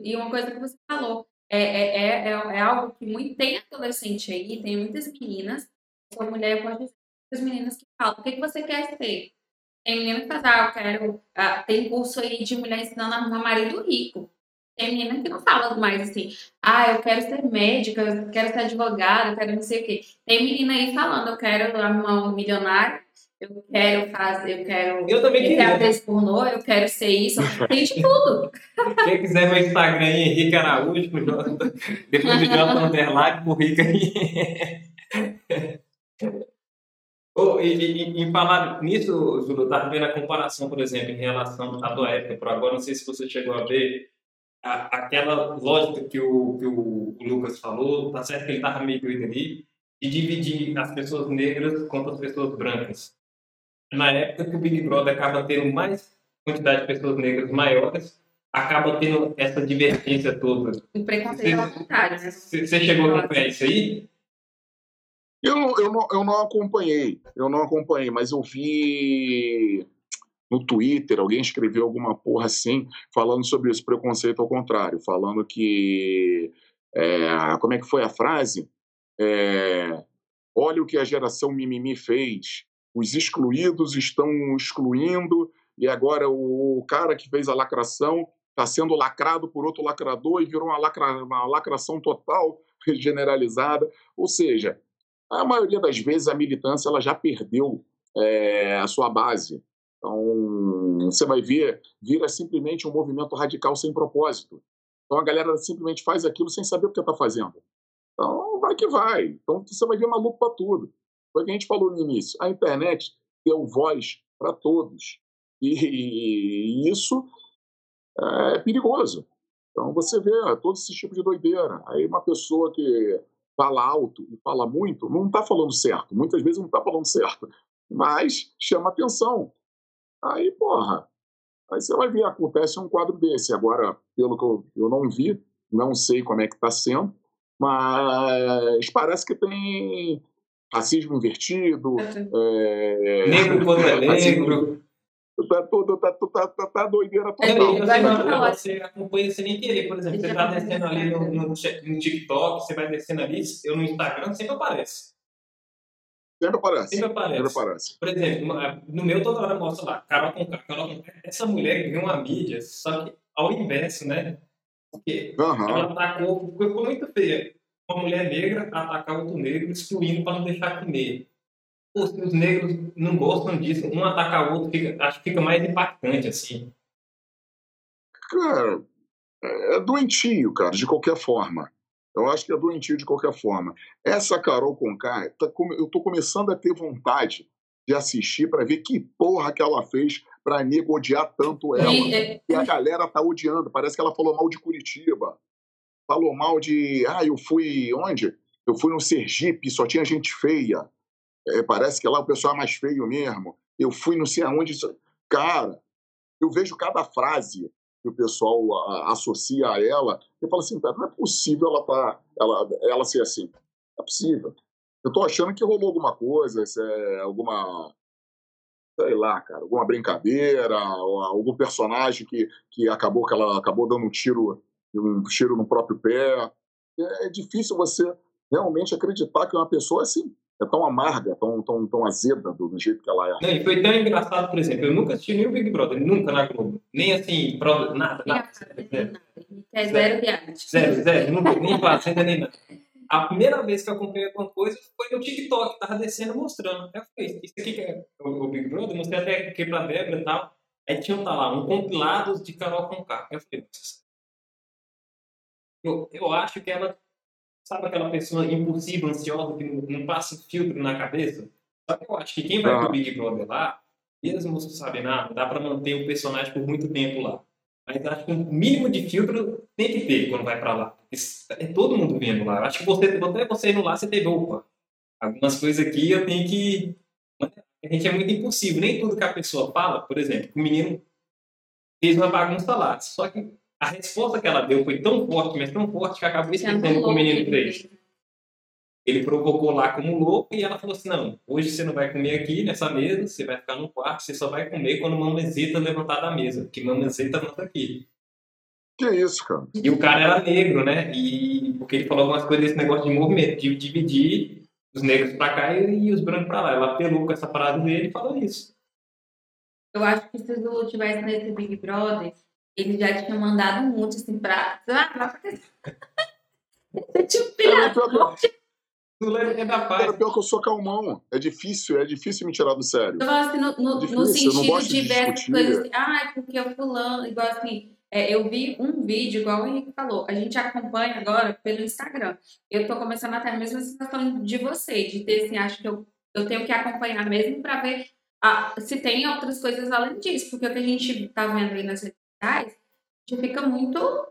E uma coisa que você falou, é, é, é, é, algo que muito, tem adolescente aí, tem muitas meninas, sua mulher pode dizer, muitas meninas que falam, o que, que você quer ser? Tem menina que fala, ah, eu quero, ah, tem curso aí de mulher ensinando a arrumar marido rico. Tem menina que não fala mais assim, ah, eu quero ser médica, eu quero ser advogada, eu quero não sei o quê. Tem menina aí falando, eu quero arrumar um milionário, eu quero fazer, eu quero. Eu também queria. atriz pornô, eu quero ser isso, tem de tudo. (laughs) Quem quiser meu Instagram aí, Henrique Araújo, depois de Jonathan Underline, por Rica aí. (laughs) oh, e, e, e, falar nisso, Júlio, tá vendo a comparação, por exemplo, em relação à tua época para agora, não sei se você chegou a ver a, aquela lógica que o, que o, Lucas falou, tá certo que ele estava meio doido ali, de dividir as pessoas negras contra as pessoas brancas na época que o Big Brother acaba tendo mais quantidade de pessoas negras maiores, acaba tendo essa divergência toda. O preconceito ao contrário, né? Você chegou a acompanhar isso aí? Eu, eu, não, eu não acompanhei, eu não acompanhei, mas eu vi no Twitter, alguém escreveu alguma porra assim, falando sobre esse preconceito ao contrário, falando que. É, como é que foi a frase? É, olha o que a geração mimimi fez, os excluídos estão excluindo, e agora o, cara que fez a lacração está sendo lacrado por outro lacrador e virou uma, lacra, uma lacração total, (laughs) generalizada. Ou seja, a maioria das vezes a militância ela já perdeu é, a sua base. Então, você vai ver, vira simplesmente um movimento radical sem propósito. Então, a galera simplesmente faz aquilo sem saber o que está fazendo. Então, vai que vai. Então, você vai ver maluco para tudo. Foi o que a gente falou no início. A internet deu voz para todos. E, isso é perigoso. Então você vê todo esse tipo de doideira. Aí uma pessoa que fala alto e fala muito não está falando certo. Muitas vezes não está falando certo, mas chama atenção. Aí, porra, aí você vai ver, acontece um quadro desse. Agora, pelo que eu, eu não vi, não sei como é que está sendo, mas parece que tem racismo invertido. É... Negro contra negro. Tá, tudo, tá, tá, tá, tá doideira total. É, você acompanha sem nem querer. Por exemplo, você tá descendo ali no, no, no TikTok, você vai descendo ali, eu no Instagram sempre aparece. Sempre aparece. Sempre aparece. Sempre aparece. Por exemplo, no meu toda hora mostra lá, Carol com Carol com Essa mulher ganhou uma mídia, só que ao inverso, né? Porque uhum. ela atacou, ficou muito feia uma mulher negra atacar outro negro, excluindo para não deixar comer. Os negros não gostam disso, um atacar o outro, fica, acho que fica mais impactante, assim. Cara, é doentio, cara, de qualquer forma. Eu acho que é doentio de qualquer forma. Essa Carol Conká, tá, eu tô começando a ter vontade de assistir para ver que porra que ela fez para nego odiar tanto ela. É e a galera tá odiando. Parece que ela falou mal de Curitiba. Falou mal de. Ah, eu fui. Onde? Eu fui no Sergipe, só tinha gente feia. É, parece que lá o pessoal é mais feio mesmo. Eu fui não sei aonde. Cara, eu vejo cada frase que o pessoal a, associa a ela e fala assim: não é possível ela, tá, ela, ela ser assim. Não é possível. Eu tô achando que rolou alguma coisa, é alguma sei lá, cara, alguma brincadeira, algum personagem que, que acabou que ela acabou dando um tiro, um tiro no próprio pé. É, é difícil você realmente acreditar que uma pessoa é assim, é tão amarga, tão, tão, tão azeda do, jeito que ela é. Não, e foi tão engraçado, por exemplo, eu nunca assisti nenhum Big Brother, nunca na Globo. Nem assim, prova, nada, nada. Zero, é zero reality. Zero, zero, nunca, nem fazenda, nem nada. A primeira vez que eu acompanhei alguma coisa foi no TikTok, tava descendo mostrando. Eu falei, isso aqui que é o, o Big Brother, mostrei até aqui pra Débora e tal. Aí tinha tá lá, um compilado de Carol com K. Eu falei, eu, eu acho que ela, sabe aquela pessoa impulsiva, ansiosa, que não, passa filtro na cabeça? Só que eu acho que quem vai ah. pro Big Brother lá, mesmo não sabe nada, dá pra manter o personagem por muito tempo lá. Mas acho que um mínimo de filtro tem que ter quando vai para lá. É todo mundo vendo lá. Acho que você, até você indo lá, você teve, opa, algumas coisas aqui eu tenho que. A gente é muito impulsivo. Nem tudo que a pessoa fala, por exemplo, o menino fez uma bagunça lá. Só que a resposta que ela deu foi tão forte, mas tão forte, que acabou esquecendo o que o menino fez ele provocou lá como louco e ela falou assim: não, hoje você não vai comer aqui nessa mesa, você vai ficar no quarto, você só vai comer quando mamãezita levantar da mesa, que mamãezita não tá aqui. Que isso, cara? E o cara era negro, né? E porque ele falou algumas coisas desse negócio de movimento, de dividir os negros pra cá e, os brancos pra lá. Ela apelou com essa parada dele e falou isso. Eu acho que se o Zulu tivesse nesse Big Brother, ele já tinha mandado um monte assim pra. Ah, pra... Eu (laughs) tinha é da paz. Pior que eu sou calmão. É difícil, é difícil me tirar do sério. Eu falo assim, no, no, é no sentido de ver essas coisas assim, ah, é porque o fulano, igual assim, é, eu vi um vídeo, igual o Henrique falou, a gente acompanha agora pelo Instagram. Eu tô começando até a mesma sensação de você, de ter assim, acho que eu, eu tenho que acompanhar mesmo para ver ah, se tem outras coisas além disso, porque o que a gente tá vendo aí nas redes sociais, a gente fica muito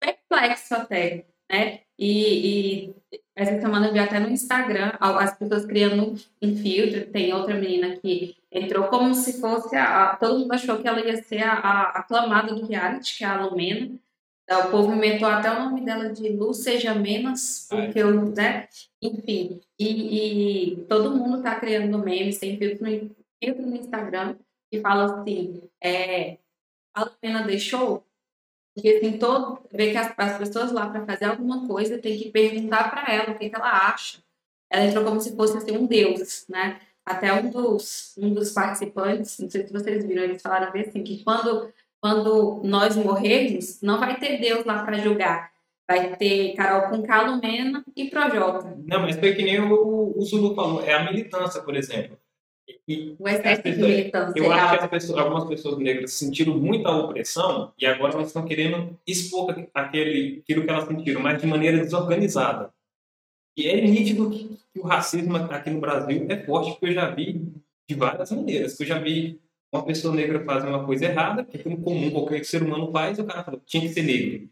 perplexo até, né? E, e essa semana eu vi até no Instagram as pessoas criando um filtro. Tem outra menina que entrou como se fosse a. Todo mundo achou que ela ia ser a, a aclamada do reality, que é a Lumena. Então, o povo inventou até o nome dela de Lu Seja Menos, porque eu, né? Enfim, e, e todo mundo tá criando memes, tem filtro no, filtro no Instagram que fala assim: é, a Lumena deixou porque assim, todo, ver que as, as pessoas lá para fazer alguma coisa tem que perguntar para ela o que, que, ela acha. Ela entrou como se fosse assim, um deus, né? Até um dos, um dos participantes, não sei se vocês viram, eles falaram assim, que quando, quando nós morrermos, não vai ter Deus lá para julgar. Vai ter Carol com Calumena e Projota. Não, mas foi que nem o, o Zulu falou, é a militância, por exemplo. E o excesso de militância. Eu acho que pessoas, algumas pessoas negras sentiram muita opressão e agora elas estão querendo expor aquele, aquilo que elas sentiram, mas de maneira desorganizada. E é nítido que, que o racismo aqui no Brasil é forte, porque eu já vi de várias maneiras. Eu já vi uma pessoa negra fazer uma coisa errada, que é como comum qualquer ser humano faz, e o cara falou, tinha que ser negro.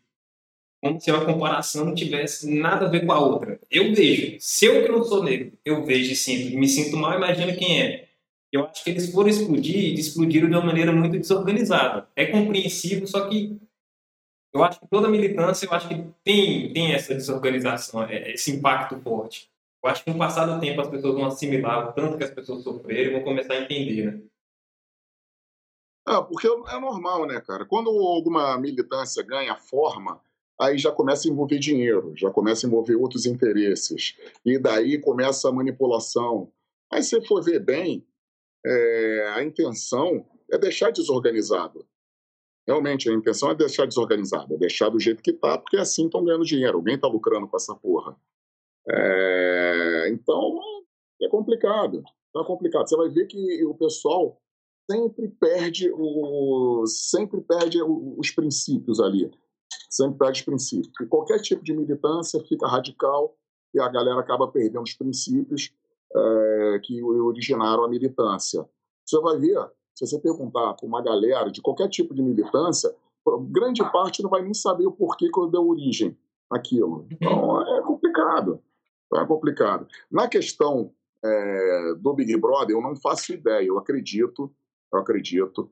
Como se uma comparação não tivesse nada a ver com a outra. Eu vejo. Se eu que não sou negro, eu vejo e sinto, me sinto mal, imagina quem é. Eu acho que eles foram explodir e explodiram de uma maneira muito desorganizada. É compreensível, só que eu acho que toda militância, eu acho que tem, tem essa desorganização, é, esse impacto forte. Eu acho que no passado do tempo as pessoas vão assimilar o tanto que as pessoas sofreram e vão começar a entender, né? É, porque é normal, né, cara? Quando alguma militância ganha forma, aí já começa a envolver dinheiro, já começa a envolver outros interesses. E daí começa a manipulação. Mas se for ver bem, é, a intenção é deixar desorganizado. Realmente, a intenção é deixar desorganizado, é deixar do jeito que está, porque assim estão ganhando dinheiro, alguém está lucrando com essa porra. É, então, é complicado. É complicado. Você vai ver que o pessoal sempre perde, o, sempre perde os princípios ali. Sempre perde os princípios. E qualquer tipo de militância fica radical e a galera acaba perdendo os princípios é, que originaram a militância. Você vai ver, se você perguntar para uma galera de qualquer tipo de militância, grande parte não vai nem saber o porquê que deu origem àquilo. Então é complicado. É complicado. Na questão é, do Big Brother, eu não faço ideia. Eu acredito, eu acredito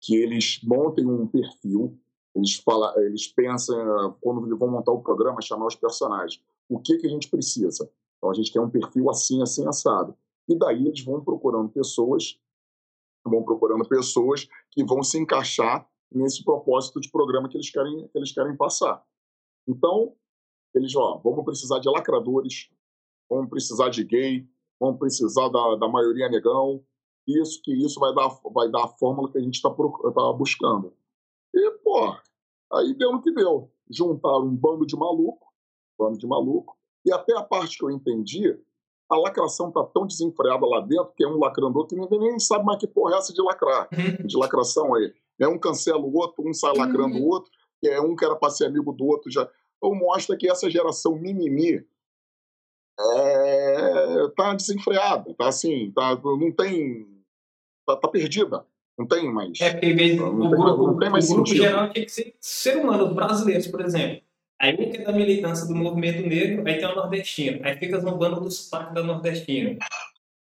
que eles montem um perfil, eles, fala, eles pensam, quando vão montar o programa, chamar os personagens. O que, que a gente precisa? Então a gente quer um perfil assim, assim, assado. E daí eles vão procurando pessoas, vão procurando pessoas que vão se encaixar nesse propósito de programa que eles querem, que eles querem passar. Então, eles, ó, vamos precisar de lacradores, vamos precisar de gay, vamos precisar da, da maioria negão, isso que isso vai dar, vai dar a fórmula que a gente está tá buscando. E, pô, aí deu no que deu. Juntaram um bando de maluco, bando de maluco, e até a parte que eu entendi, a lacração tá tão desenfreada lá dentro que é um lacrando outro que ninguém nem sabe mais que porra é essa de lacrar, uhum. de lacração aí. É um cancela o outro, um sai lacrando o outro, é um que era para ser amigo do outro já. Então mostra que essa geração mimimi é, tá desenfreada, tá assim, tá, não tem, tá, tá perdida. Não tem mais. É, porque em não, o, tem, não tem mais o grupo geral tinha que ser ser humano, os brasileiros, por exemplo. Aí um que é da militância do movimento negro, aí tem o nordestino. Aí fica zombando do sotaque da nordestina.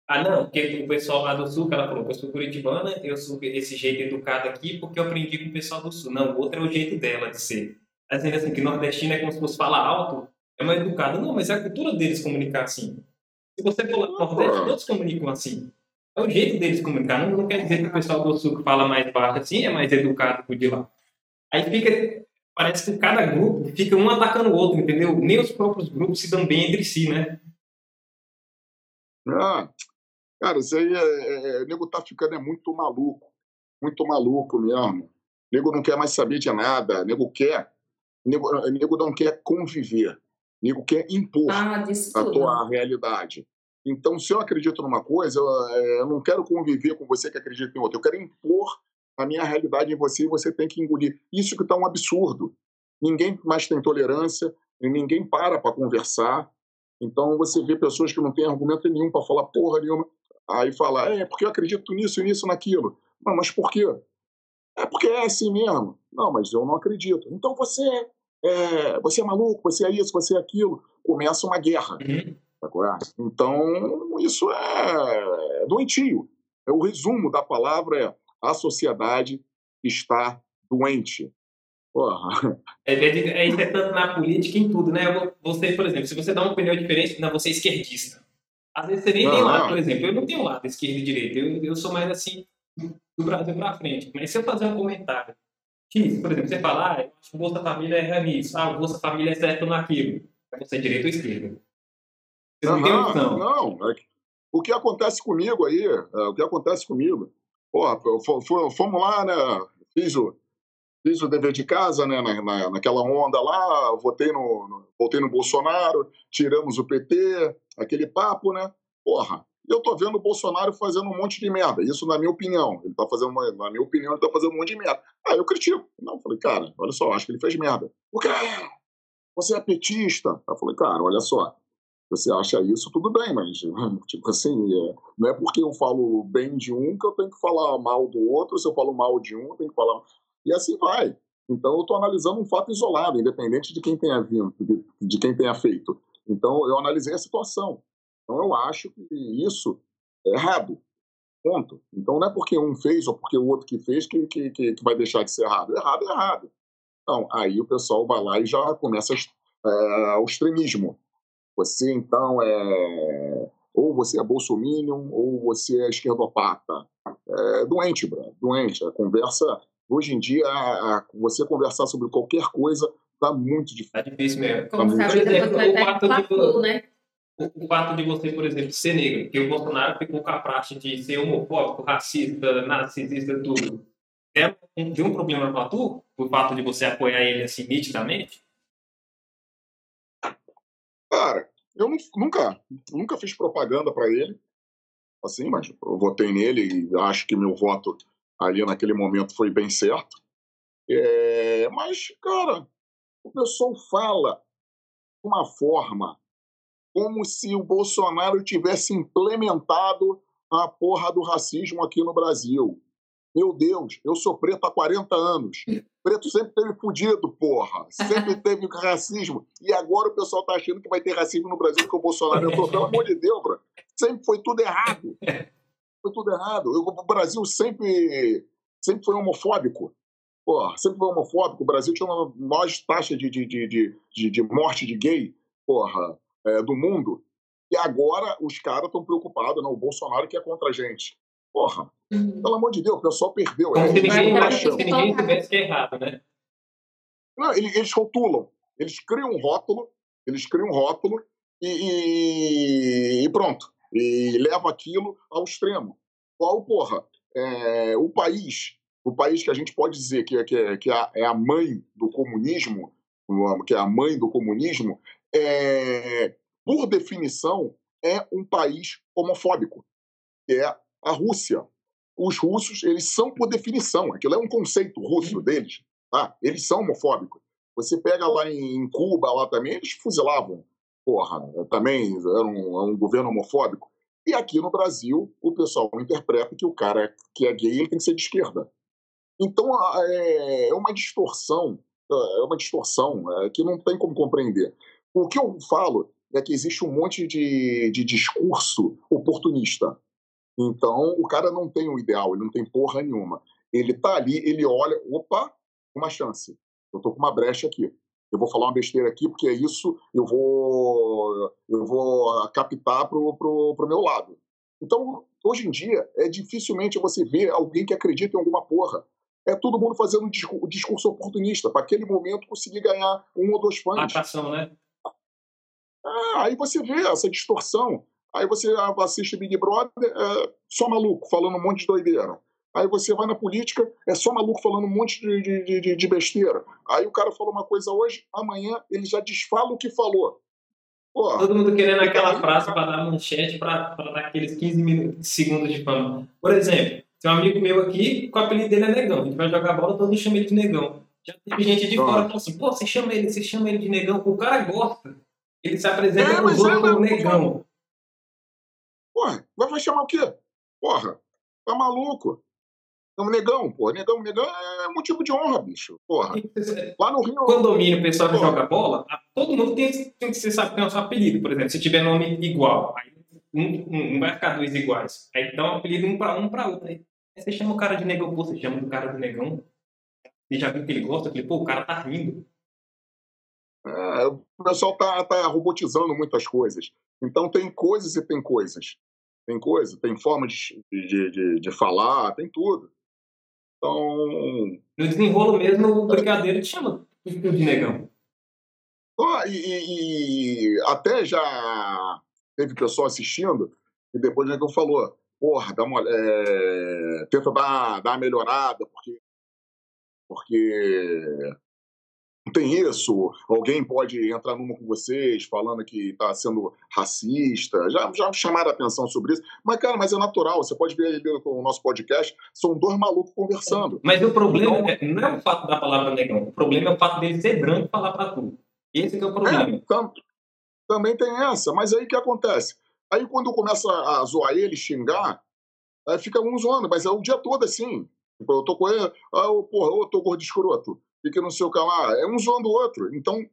Ah, não, porque o pessoal lá do sul, que ela falou, eu sou curitibana, eu sou esse jeito educado aqui porque eu aprendi com o pessoal do sul. Não, o outro é o jeito dela de ser. Dizendo assim, que nordestina é como se fosse falar alto, é mais educado. Não, mas é a cultura deles comunicar assim. Se você for lá no Nordeste, todos comunicam assim. É o jeito deles comunicar. Não, não quer dizer que o pessoal do sul que fala mais baixo assim é mais educado que o de lá. Aí fica parece que cada grupo fica um atacando o outro, entendeu? Nem os próprios grupos se dão bem entre si, né? Ah, cara, isso aí é, é, é, o nego tá ficando é muito maluco, muito maluco mesmo. O nego não quer mais saber de nada, o nego quer, o nego, o nego não quer conviver, o nego quer impor ah, a tua realidade. Então, se eu acredito numa coisa, eu, é, eu não quero conviver com você que acredita em outra, eu quero impor a minha realidade em você e você tem que engolir. Isso que está um absurdo. Ninguém mais tem tolerância, ninguém para para conversar. Então você vê pessoas que não têm argumento nenhum para falar porra nenhuma. Aí fala, é porque eu acredito nisso, nisso, naquilo. Não, mas por quê? É porque é assim mesmo. Não, mas eu não acredito. Então você é, você é maluco, você é isso, você é aquilo. Começa uma guerra. Uhum. Então, isso é doentio. É o resumo da palavra é a sociedade está doente. Porra. É, é, é, isso é tanto na política em tudo, né? Você, por exemplo, se você dá uma opinião diferente, não, você é esquerdista. Às vezes você nem tem lado, por exemplo. Eu não tenho lado esquerda e direita. Eu, eu sou mais assim, do Brasil para frente. Mas se eu fazer um comentário, X, por exemplo, você falar, ah, que o Bolsa Família é nisso, ah, o Bolsa Família é certo naquilo. Você é direita ou esquerda? Você não, não Não, é o que acontece comigo aí, é, o que acontece comigo Pô, fomos lá, né? Fiz o, fiz o dever de casa, né? Na, na, naquela onda lá, votei no, no, votei no Bolsonaro, tiramos o PT, aquele papo, né? Porra, eu tô vendo o Bolsonaro fazendo um monte de merda. Isso na minha opinião. Ele tá fazendo, uma, na minha opinião, ele tá fazendo um monte de merda. Aí eu critico. Não, falei, cara, olha só, acho que ele fez merda. O quê? Você é petista? Eu falei, cara, olha só, você acha isso, tudo bem, mas, (laughs) tipo assim, é, não é porque eu falo bem de um que eu tenho que falar mal do outro, se eu falo mal de um, eu tenho que falar. E assim vai. Então, eu estou analisando um fato isolado, independente de quem tenha vindo, de, de quem tenha feito. Então, eu analisei a situação. Então, eu acho que isso é errado. Ponto. Então, não é porque um fez ou porque o outro que fez que, que, que, que vai deixar de ser errado. Errado é errado. Então, aí o pessoal vai lá e já começa é, o extremismo. Você, então, é. Ou você é bolsominion, ou você é esquerdopata. É doente, bro, doente. A conversa. Hoje em dia, a, você conversar sobre qualquer coisa tá muito difícil. Tá difícil mesmo. Tá Como tá muito difícil. o fato de, né? o fato de você, por exemplo, ser negro, porque o Bolsonaro ficou com a parte de ser homofóbico, racista, narcisista, tudo. É de um problema para tu, o fato de você apoiar ele assim nitidamente? Eu nunca, nunca fiz propaganda para ele, assim, mas eu votei nele e acho que meu voto ali naquele momento foi bem certo. É, mas, cara, o pessoal fala de uma forma como se o Bolsonaro tivesse implementado a porra do racismo aqui no Brasil. Meu Deus, eu sou preto há 40 anos. Preto sempre teve fudido, porra. Sempre (laughs) teve racismo. E agora o pessoal tá achando que vai ter racismo no Brasil com o Bolsonaro. Tô, pelo amor de Deus, bro. Sempre foi tudo errado. Foi tudo errado. Eu, o Brasil sempre, sempre foi homofóbico. Porra, sempre foi homofóbico. O Brasil tinha uma maior taxa de, de, de, de, de morte de gay, porra, é, do mundo. E agora os caras estão preocupados, não? O Bolsonaro que é contra a gente. Porra, uhum. pelo amor de Deus, o pessoal perdeu. Como é, se ninguém, se ninguém tivesse que é errado, né? Não, eles, eles rotulam. Eles criam um rótulo, eles criam um rótulo e, e, e pronto. E levam aquilo ao extremo. Qual, porra, é, o país, o país que a gente pode dizer que, é, que, é, que é a mãe do comunismo, que é a mãe do comunismo, é, por definição, é um país homofóbico, que é a Rússia. Os russos, eles são por definição, aquilo é um conceito russo uhum. deles, tá? Eles são homofóbicos. Você pega lá em Cuba, lá também, eles fuzilavam. Porra, também era um, um governo homofóbico. E aqui no Brasil, o pessoal interpreta que o cara que é gay ele tem que ser de esquerda. Então é, é uma distorção, é uma distorção é, que não tem como compreender. O que eu falo é que existe um monte de, de discurso oportunista. Então, o cara não tem o um ideal, ele não tem porra nenhuma. Ele tá ali, ele olha, opa, uma chance. Eu tô com uma brecha aqui. Eu vou falar uma besteira aqui, porque é isso, eu vou eu vou captar pro, pro, pro meu lado. Então, hoje em dia, é dificilmente você ver alguém que acredita em alguma porra. É todo mundo fazendo um discurso oportunista, para aquele momento conseguir ganhar um ou dois fãs. Atração, né? Ah, aí você vê essa distorção. Aí você assiste Big Brother, é só maluco, falando um monte de doideira. Aí você vai na política, é só maluco falando um monte de, de, de, de besteira. Aí o cara falou uma coisa hoje, amanhã ele já desfala o que falou. Porra, Todo mundo querendo aquela aí, frase para dar manchete, para dar aqueles 15 minutos, segundos de fama. Por exemplo, tem um amigo meu aqui, com o apelido dele é Negão. A gente vai jogar bola, todo mundo chama ele de Negão. Já teve gente de fora que falou assim, pô, você chama ele, você chama ele de Negão, o cara gosta. Ele se apresenta é, os outros é, como negão. Porra, vai chamar o quê? Porra, tá maluco? É um negão, pô. Negão, negão é motivo de honra, bicho. Porra. Lá no Rio. Condomínio, o pessoal que joga bola, todo mundo tem, tem que ser sabe que é o seu apelido, por exemplo. Se tiver nome igual, aí um, um, vai ficar dois iguais. Aí dá um apelido um pra um pra outro. Aí você chama o cara de negão, pô, você chama o cara de negão. Você já viu que ele gosta? Eu falei, pô, o cara tá rindo. É, o pessoal está tá robotizando muitas coisas. Então tem coisas e tem coisas. Tem coisa, tem forma de, de, de, de falar, tem tudo. Então. No desenrolo mesmo, o brigadeiro te chama de negão. Oh, e, e, até já teve pessoa assistindo e depois o negão falou: porra, dá uma, é, tenta dar, dar uma melhorada, porque, porque tem isso, alguém pode entrar numa com vocês falando que está sendo racista, já, já chamaram a atenção sobre isso, mas cara, mas é natural, você pode ver aí no nosso podcast, são dois malucos conversando. Mas o problema então, é, não é o fato da palavra negão, o problema é o fato dele ser branco e falar para tu. Esse é o problema. É, tam, também tem essa, mas aí o que acontece? Aí quando começa a zoar ele, xingar, aí fica um zoando, mas é o dia todo assim. Tipo, eu tô com ele, ah, porra, eu tô gordo escroto e que não sei o que lá. É um zoando o outro. Então,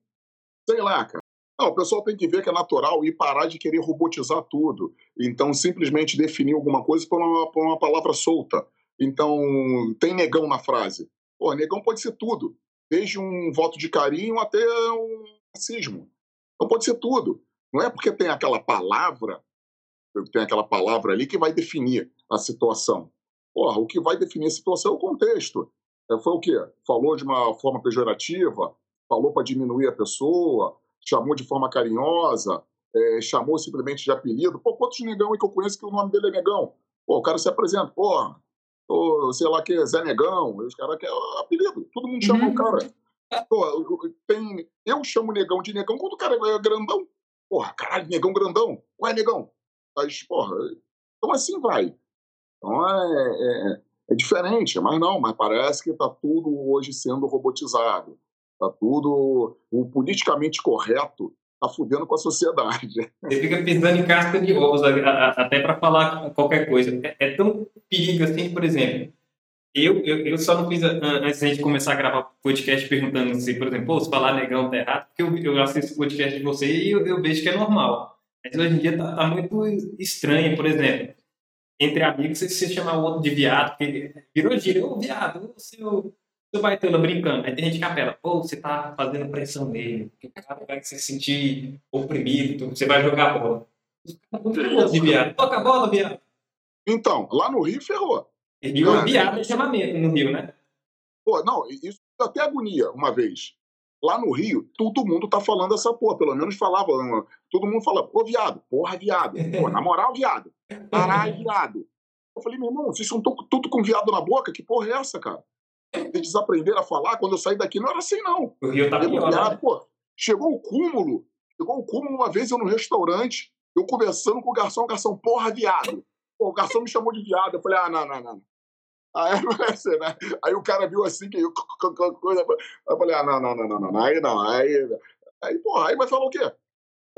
sei lá, cara. Não, o pessoal tem que ver que é natural e parar de querer robotizar tudo. Então, simplesmente definir alguma coisa por uma, por uma palavra solta. Então, tem negão na frase. Pô, negão pode ser tudo. Desde um voto de carinho até um racismo. Então, pode ser tudo. Não é porque tem aquela palavra, tem aquela palavra ali que vai definir a situação. Porra, o que vai definir a situação é o contexto. É, foi o quê? Falou de uma forma pejorativa, falou para diminuir a pessoa, chamou de forma carinhosa, é, chamou simplesmente de apelido. Pô, quantos negão aí que eu conheço que o nome dele é Negão? Pô, o cara se apresenta, pô, tô, sei lá que é Zé Negão, os caras querem apelido, todo mundo chama uhum. o cara. Pô, tem, eu chamo negão de negão quando o cara é grandão. Porra, caralho, negão grandão. Ué, negão. Mas, porra, então assim vai. Então é, é, é diferente, mas não, mas parece que está tudo hoje sendo robotizado. Está tudo. O politicamente correto está fudendo com a sociedade. Você fica pisando em casca de ovos até para falar qualquer coisa. É, é tão perigo assim, por exemplo. Eu, eu, eu só não fiz, antes da gente começar a gravar podcast, perguntando se, por exemplo, se falar negão tá errado, porque eu, eu assisto o podcast de você e eu, eu vejo que é normal. Mas hoje em dia tá, tá muito estranho, por exemplo, entre amigos, você, você chamar o outro de viado, porque virou gíria, ô viado, o seu, seu baitola brincando. Aí tem gente que apela, pô, você tá fazendo pressão nele, o cara vai se sentir oprimido, você vai jogar bola. De viado, toca a bola, viado. Então, lá no Rio ferrou. Rio é viado de chamamento no Rio, né? Pô, não, isso até agonia uma vez. Lá no Rio, todo mundo tá falando essa porra, pelo menos falava, todo mundo fala, pô, viado, porra, viado, pô, na moral, viado, caralho, viado. Eu falei, meu irmão, vocês estão tudo com viado na boca? Que porra é essa, cara? Eles desaprenderam a falar, quando eu saí daqui não era assim, não. O Rio tá pior, viado, né? pô, Chegou o cúmulo, chegou o cúmulo uma vez eu no restaurante, eu conversando com o garçom, o garçom, porra, viado. Pô, o garçom me chamou de viado. Eu falei, ah, não, não, não. Aí, né? aí o cara viu assim, que eu, coisa. Eu falei, ah, não, não, não, não, não. Aí não. Aí, aí porra, aí vai falar o quê?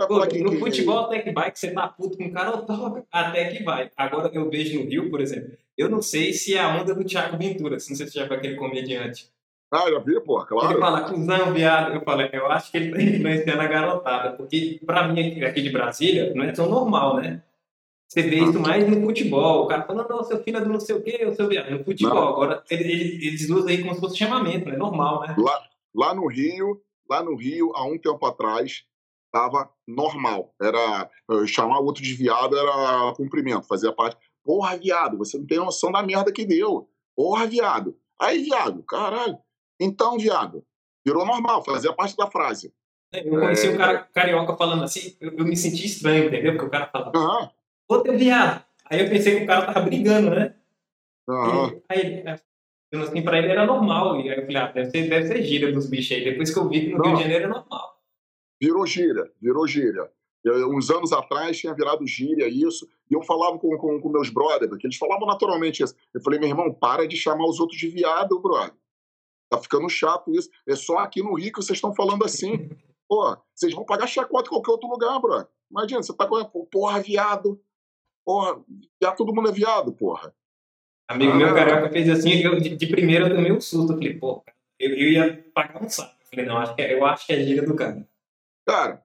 Pô, que, no que, futebol até que vai, que você tá puto com o cara, toca, até que vai. Agora eu vejo no Rio, por exemplo, eu não sei se é a onda do Thiago Ventura, se não sei se já foi aquele comediante. Ah, já vi, pô, claro. Ele fala, cuzão, viado. Eu falei, eu acho que ele tá (laughs) influenciando a garotada, porque pra mim aqui de Brasília não é tão normal, né? Você vê isso mais no futebol. O cara falando, não, seu filho é do não sei o quê, o seu viado. No futebol, não. agora eles, eles usam aí como se fosse chamamento, é normal, né? Lá, lá no Rio, lá no Rio, há um tempo atrás, estava normal. Era eh, chamar o outro de viado era cumprimento, fazia parte. Porra, viado, você não tem noção da merda que deu. Porra, viado. Aí, viado, caralho. Então, viado, virou normal, fazia parte da frase. Eu conheci é... um cara carioca falando assim, eu, eu, me senti estranho, entendeu? Porque o cara falava, uhum. Ô teu viado. Aí eu pensei que o cara tava brigando, né? Uhum. E, aí, assim, pra ele era normal. E aí eu falei, ah, deve ser, deve ser gíria dos bichos aí. Depois que eu vi que no Não. Rio de Janeiro é normal. Virou gíria, virou gíria. Eu, uns anos atrás tinha virado gíria isso, e eu falava com, com, com meus brothers, que eles falavam naturalmente isso. Eu falei, meu irmão, para de chamar os outros de viado, brother. Tá ficando chato isso. É só aqui no Rio que vocês estão falando assim. (laughs) Pô, vocês vão pagar chacota em qualquer outro lugar, bro. Imagina, você tá com. Porra, viado. Porra, viado, todo mundo é viado, porra. Amigo ah, meu carioca fez assim, eu, de, de primeira eu tomei um susto. Eu falei, pô, eu, eu ia pagar um saco. Eu falei, não, acho que é, eu acho que é gíria do cara. Cara,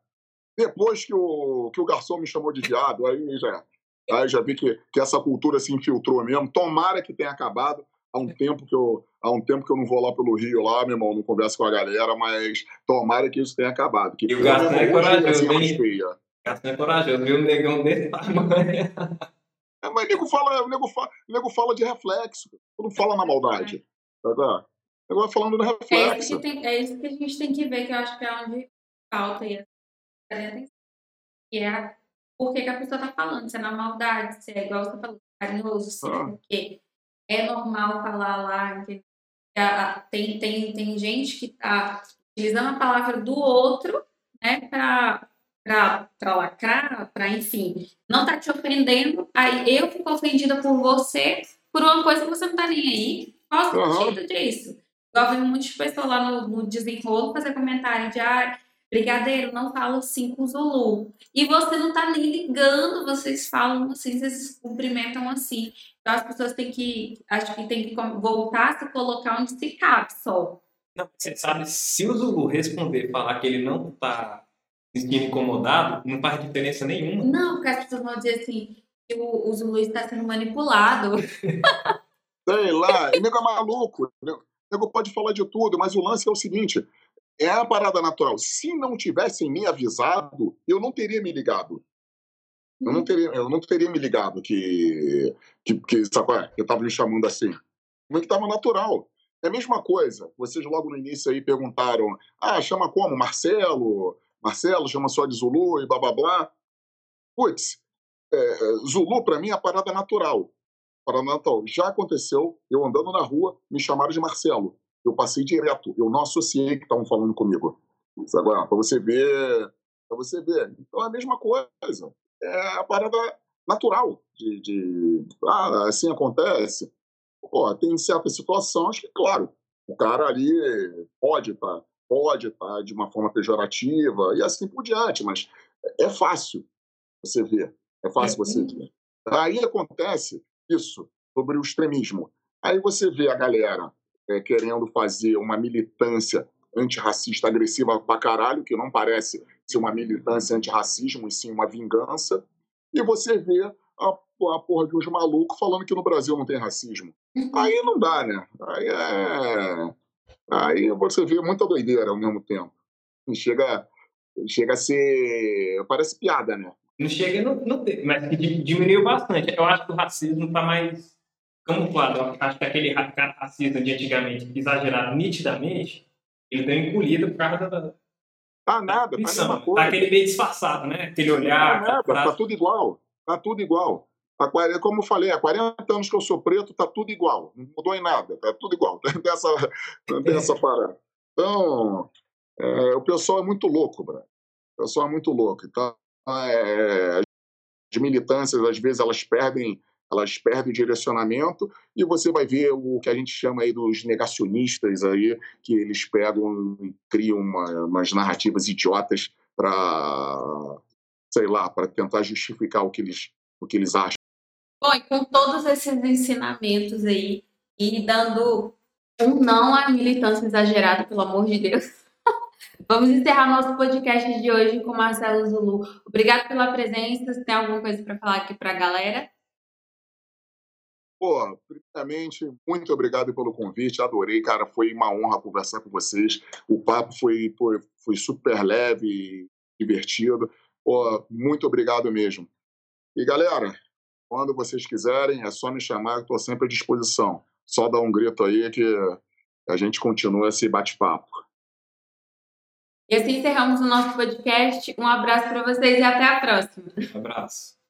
depois que o, que o garçom me chamou de viado, aí já, aí já vi que, que essa cultura se infiltrou mesmo. Tomara que tenha acabado há um tempo que eu há um tempo que eu não vou lá pelo Rio lá, meu irmão, não converso com a galera, mas tomara que isso tenha acabado. Que e o gato é corajoso, hein? Gato é corajoso, viu um negão desse tamanho. É, mas nego fala, nego fala, nego fala de reflexo, não fala na maldade. Tá vendo? Agora falando no reflexo. É isso, que tem, é isso que a gente tem que ver, que eu acho que é onde falta e que é por que, que a pessoa tá falando, se é na maldade, se é igual você falou, carinhoso, se é ah. é porque é normal falar lá, tem, tem, tem gente que está utilizando a palavra do outro né, para lacrar, para, enfim, não está te ofendendo, aí eu fico ofendida por você por uma coisa que você não está nem aí. Qual o uhum. sentido disso? Eu vi muitas pessoas lá no, no desenrolo fazer comentário de ah, Brigadeiro, não fala assim com Zulu. E você não tá nem ligando, vocês falam assim, vocês se cumprimentam assim. Então as pessoas têm que, acho que tem que voltar a se colocar onde se cabe só. Não, você sabe, se o Zulu responder, falar que ele não tá sentindo incomodado, não faz diferença nenhuma. Não, porque as pessoas vão dizer assim, que o, o Zulu está sendo manipulado. (laughs) Sei lá, o nego é maluco. O nego pode falar de tudo, mas o lance é o seguinte: é a parada natural. Se não tivessem me avisado, eu não teria me ligado. Eu não teria, eu não teria me ligado que, que, que sabe, é? eu estava me chamando assim. Como é que estava natural. É a mesma coisa. Vocês logo no início aí perguntaram: ah, chama como? Marcelo? Marcelo chama só de Zulu e blá blá blá. Putz, é, Zulu para mim é a parada natural. Parada natural. Já aconteceu, eu andando na rua, me chamaram de Marcelo eu passei direto, eu não associei que estavam falando comigo. Para você ver, para você ver. Então é a mesma coisa. É a parada natural de, de ah, assim acontece. Pô, tem certas situações que, claro, o cara ali pode estar tá, pode estar tá de uma forma pejorativa e assim por diante, mas é fácil você ver, é fácil você ver. Aí acontece isso sobre o extremismo. Aí você vê a galera é, querendo fazer uma militância antirracista agressiva pra caralho, que não parece ser uma militância antirracismo, e sim uma vingança. E você vê a, a porra de uns malucos falando que no Brasil não tem racismo. Uhum. Aí não dá, né? Aí é. Aí você vê muita doideira ao mesmo tempo. Chega, chega a ser. Parece piada, né? Não chega, não, não tem, mas diminuiu bastante. Eu acho que o racismo está mais camuflado. Eu acho que aquele racismo de antigamente, exagerado nitidamente, ele deu encolhido por causa da. Tá nada, tá a mesma coisa. Tá aquele meio disfarçado, né? Aquele olhar. Tá, nada, tá tudo igual. Tá tudo igual. Como eu falei, há 40 anos que eu sou preto, tá tudo igual. Não mudou em nada, tá tudo igual. Não (laughs) tem essa, não tem essa parada. Então, é, o pessoal é muito louco, Brad. O pessoal é muito louco. Então, é, as militâncias, às vezes, elas perdem elas perdem o direcionamento e você vai ver o que a gente chama aí dos negacionistas aí, que eles pegam e criam uma, umas narrativas idiotas para, sei lá, para tentar justificar o que eles, o que eles acham. Bom, e com todos esses ensinamentos aí e dando um não à militância exagerada, pelo amor de Deus. (laughs) Vamos encerrar nosso podcast de hoje com Marcelo Zulu. Obrigado pela presença. Se tem alguma coisa para falar aqui para a galera? Pô, primeiramente, muito obrigado pelo convite, adorei, cara, foi uma honra conversar com vocês. O papo foi, foi, foi super leve e divertido. Pô, muito obrigado mesmo. E galera, quando vocês quiserem, é só me chamar, estou sempre à disposição. Só dar um grito aí que a gente continua esse bate-papo. E assim encerramos o nosso podcast. Um abraço para vocês e até a próxima. Um abraço.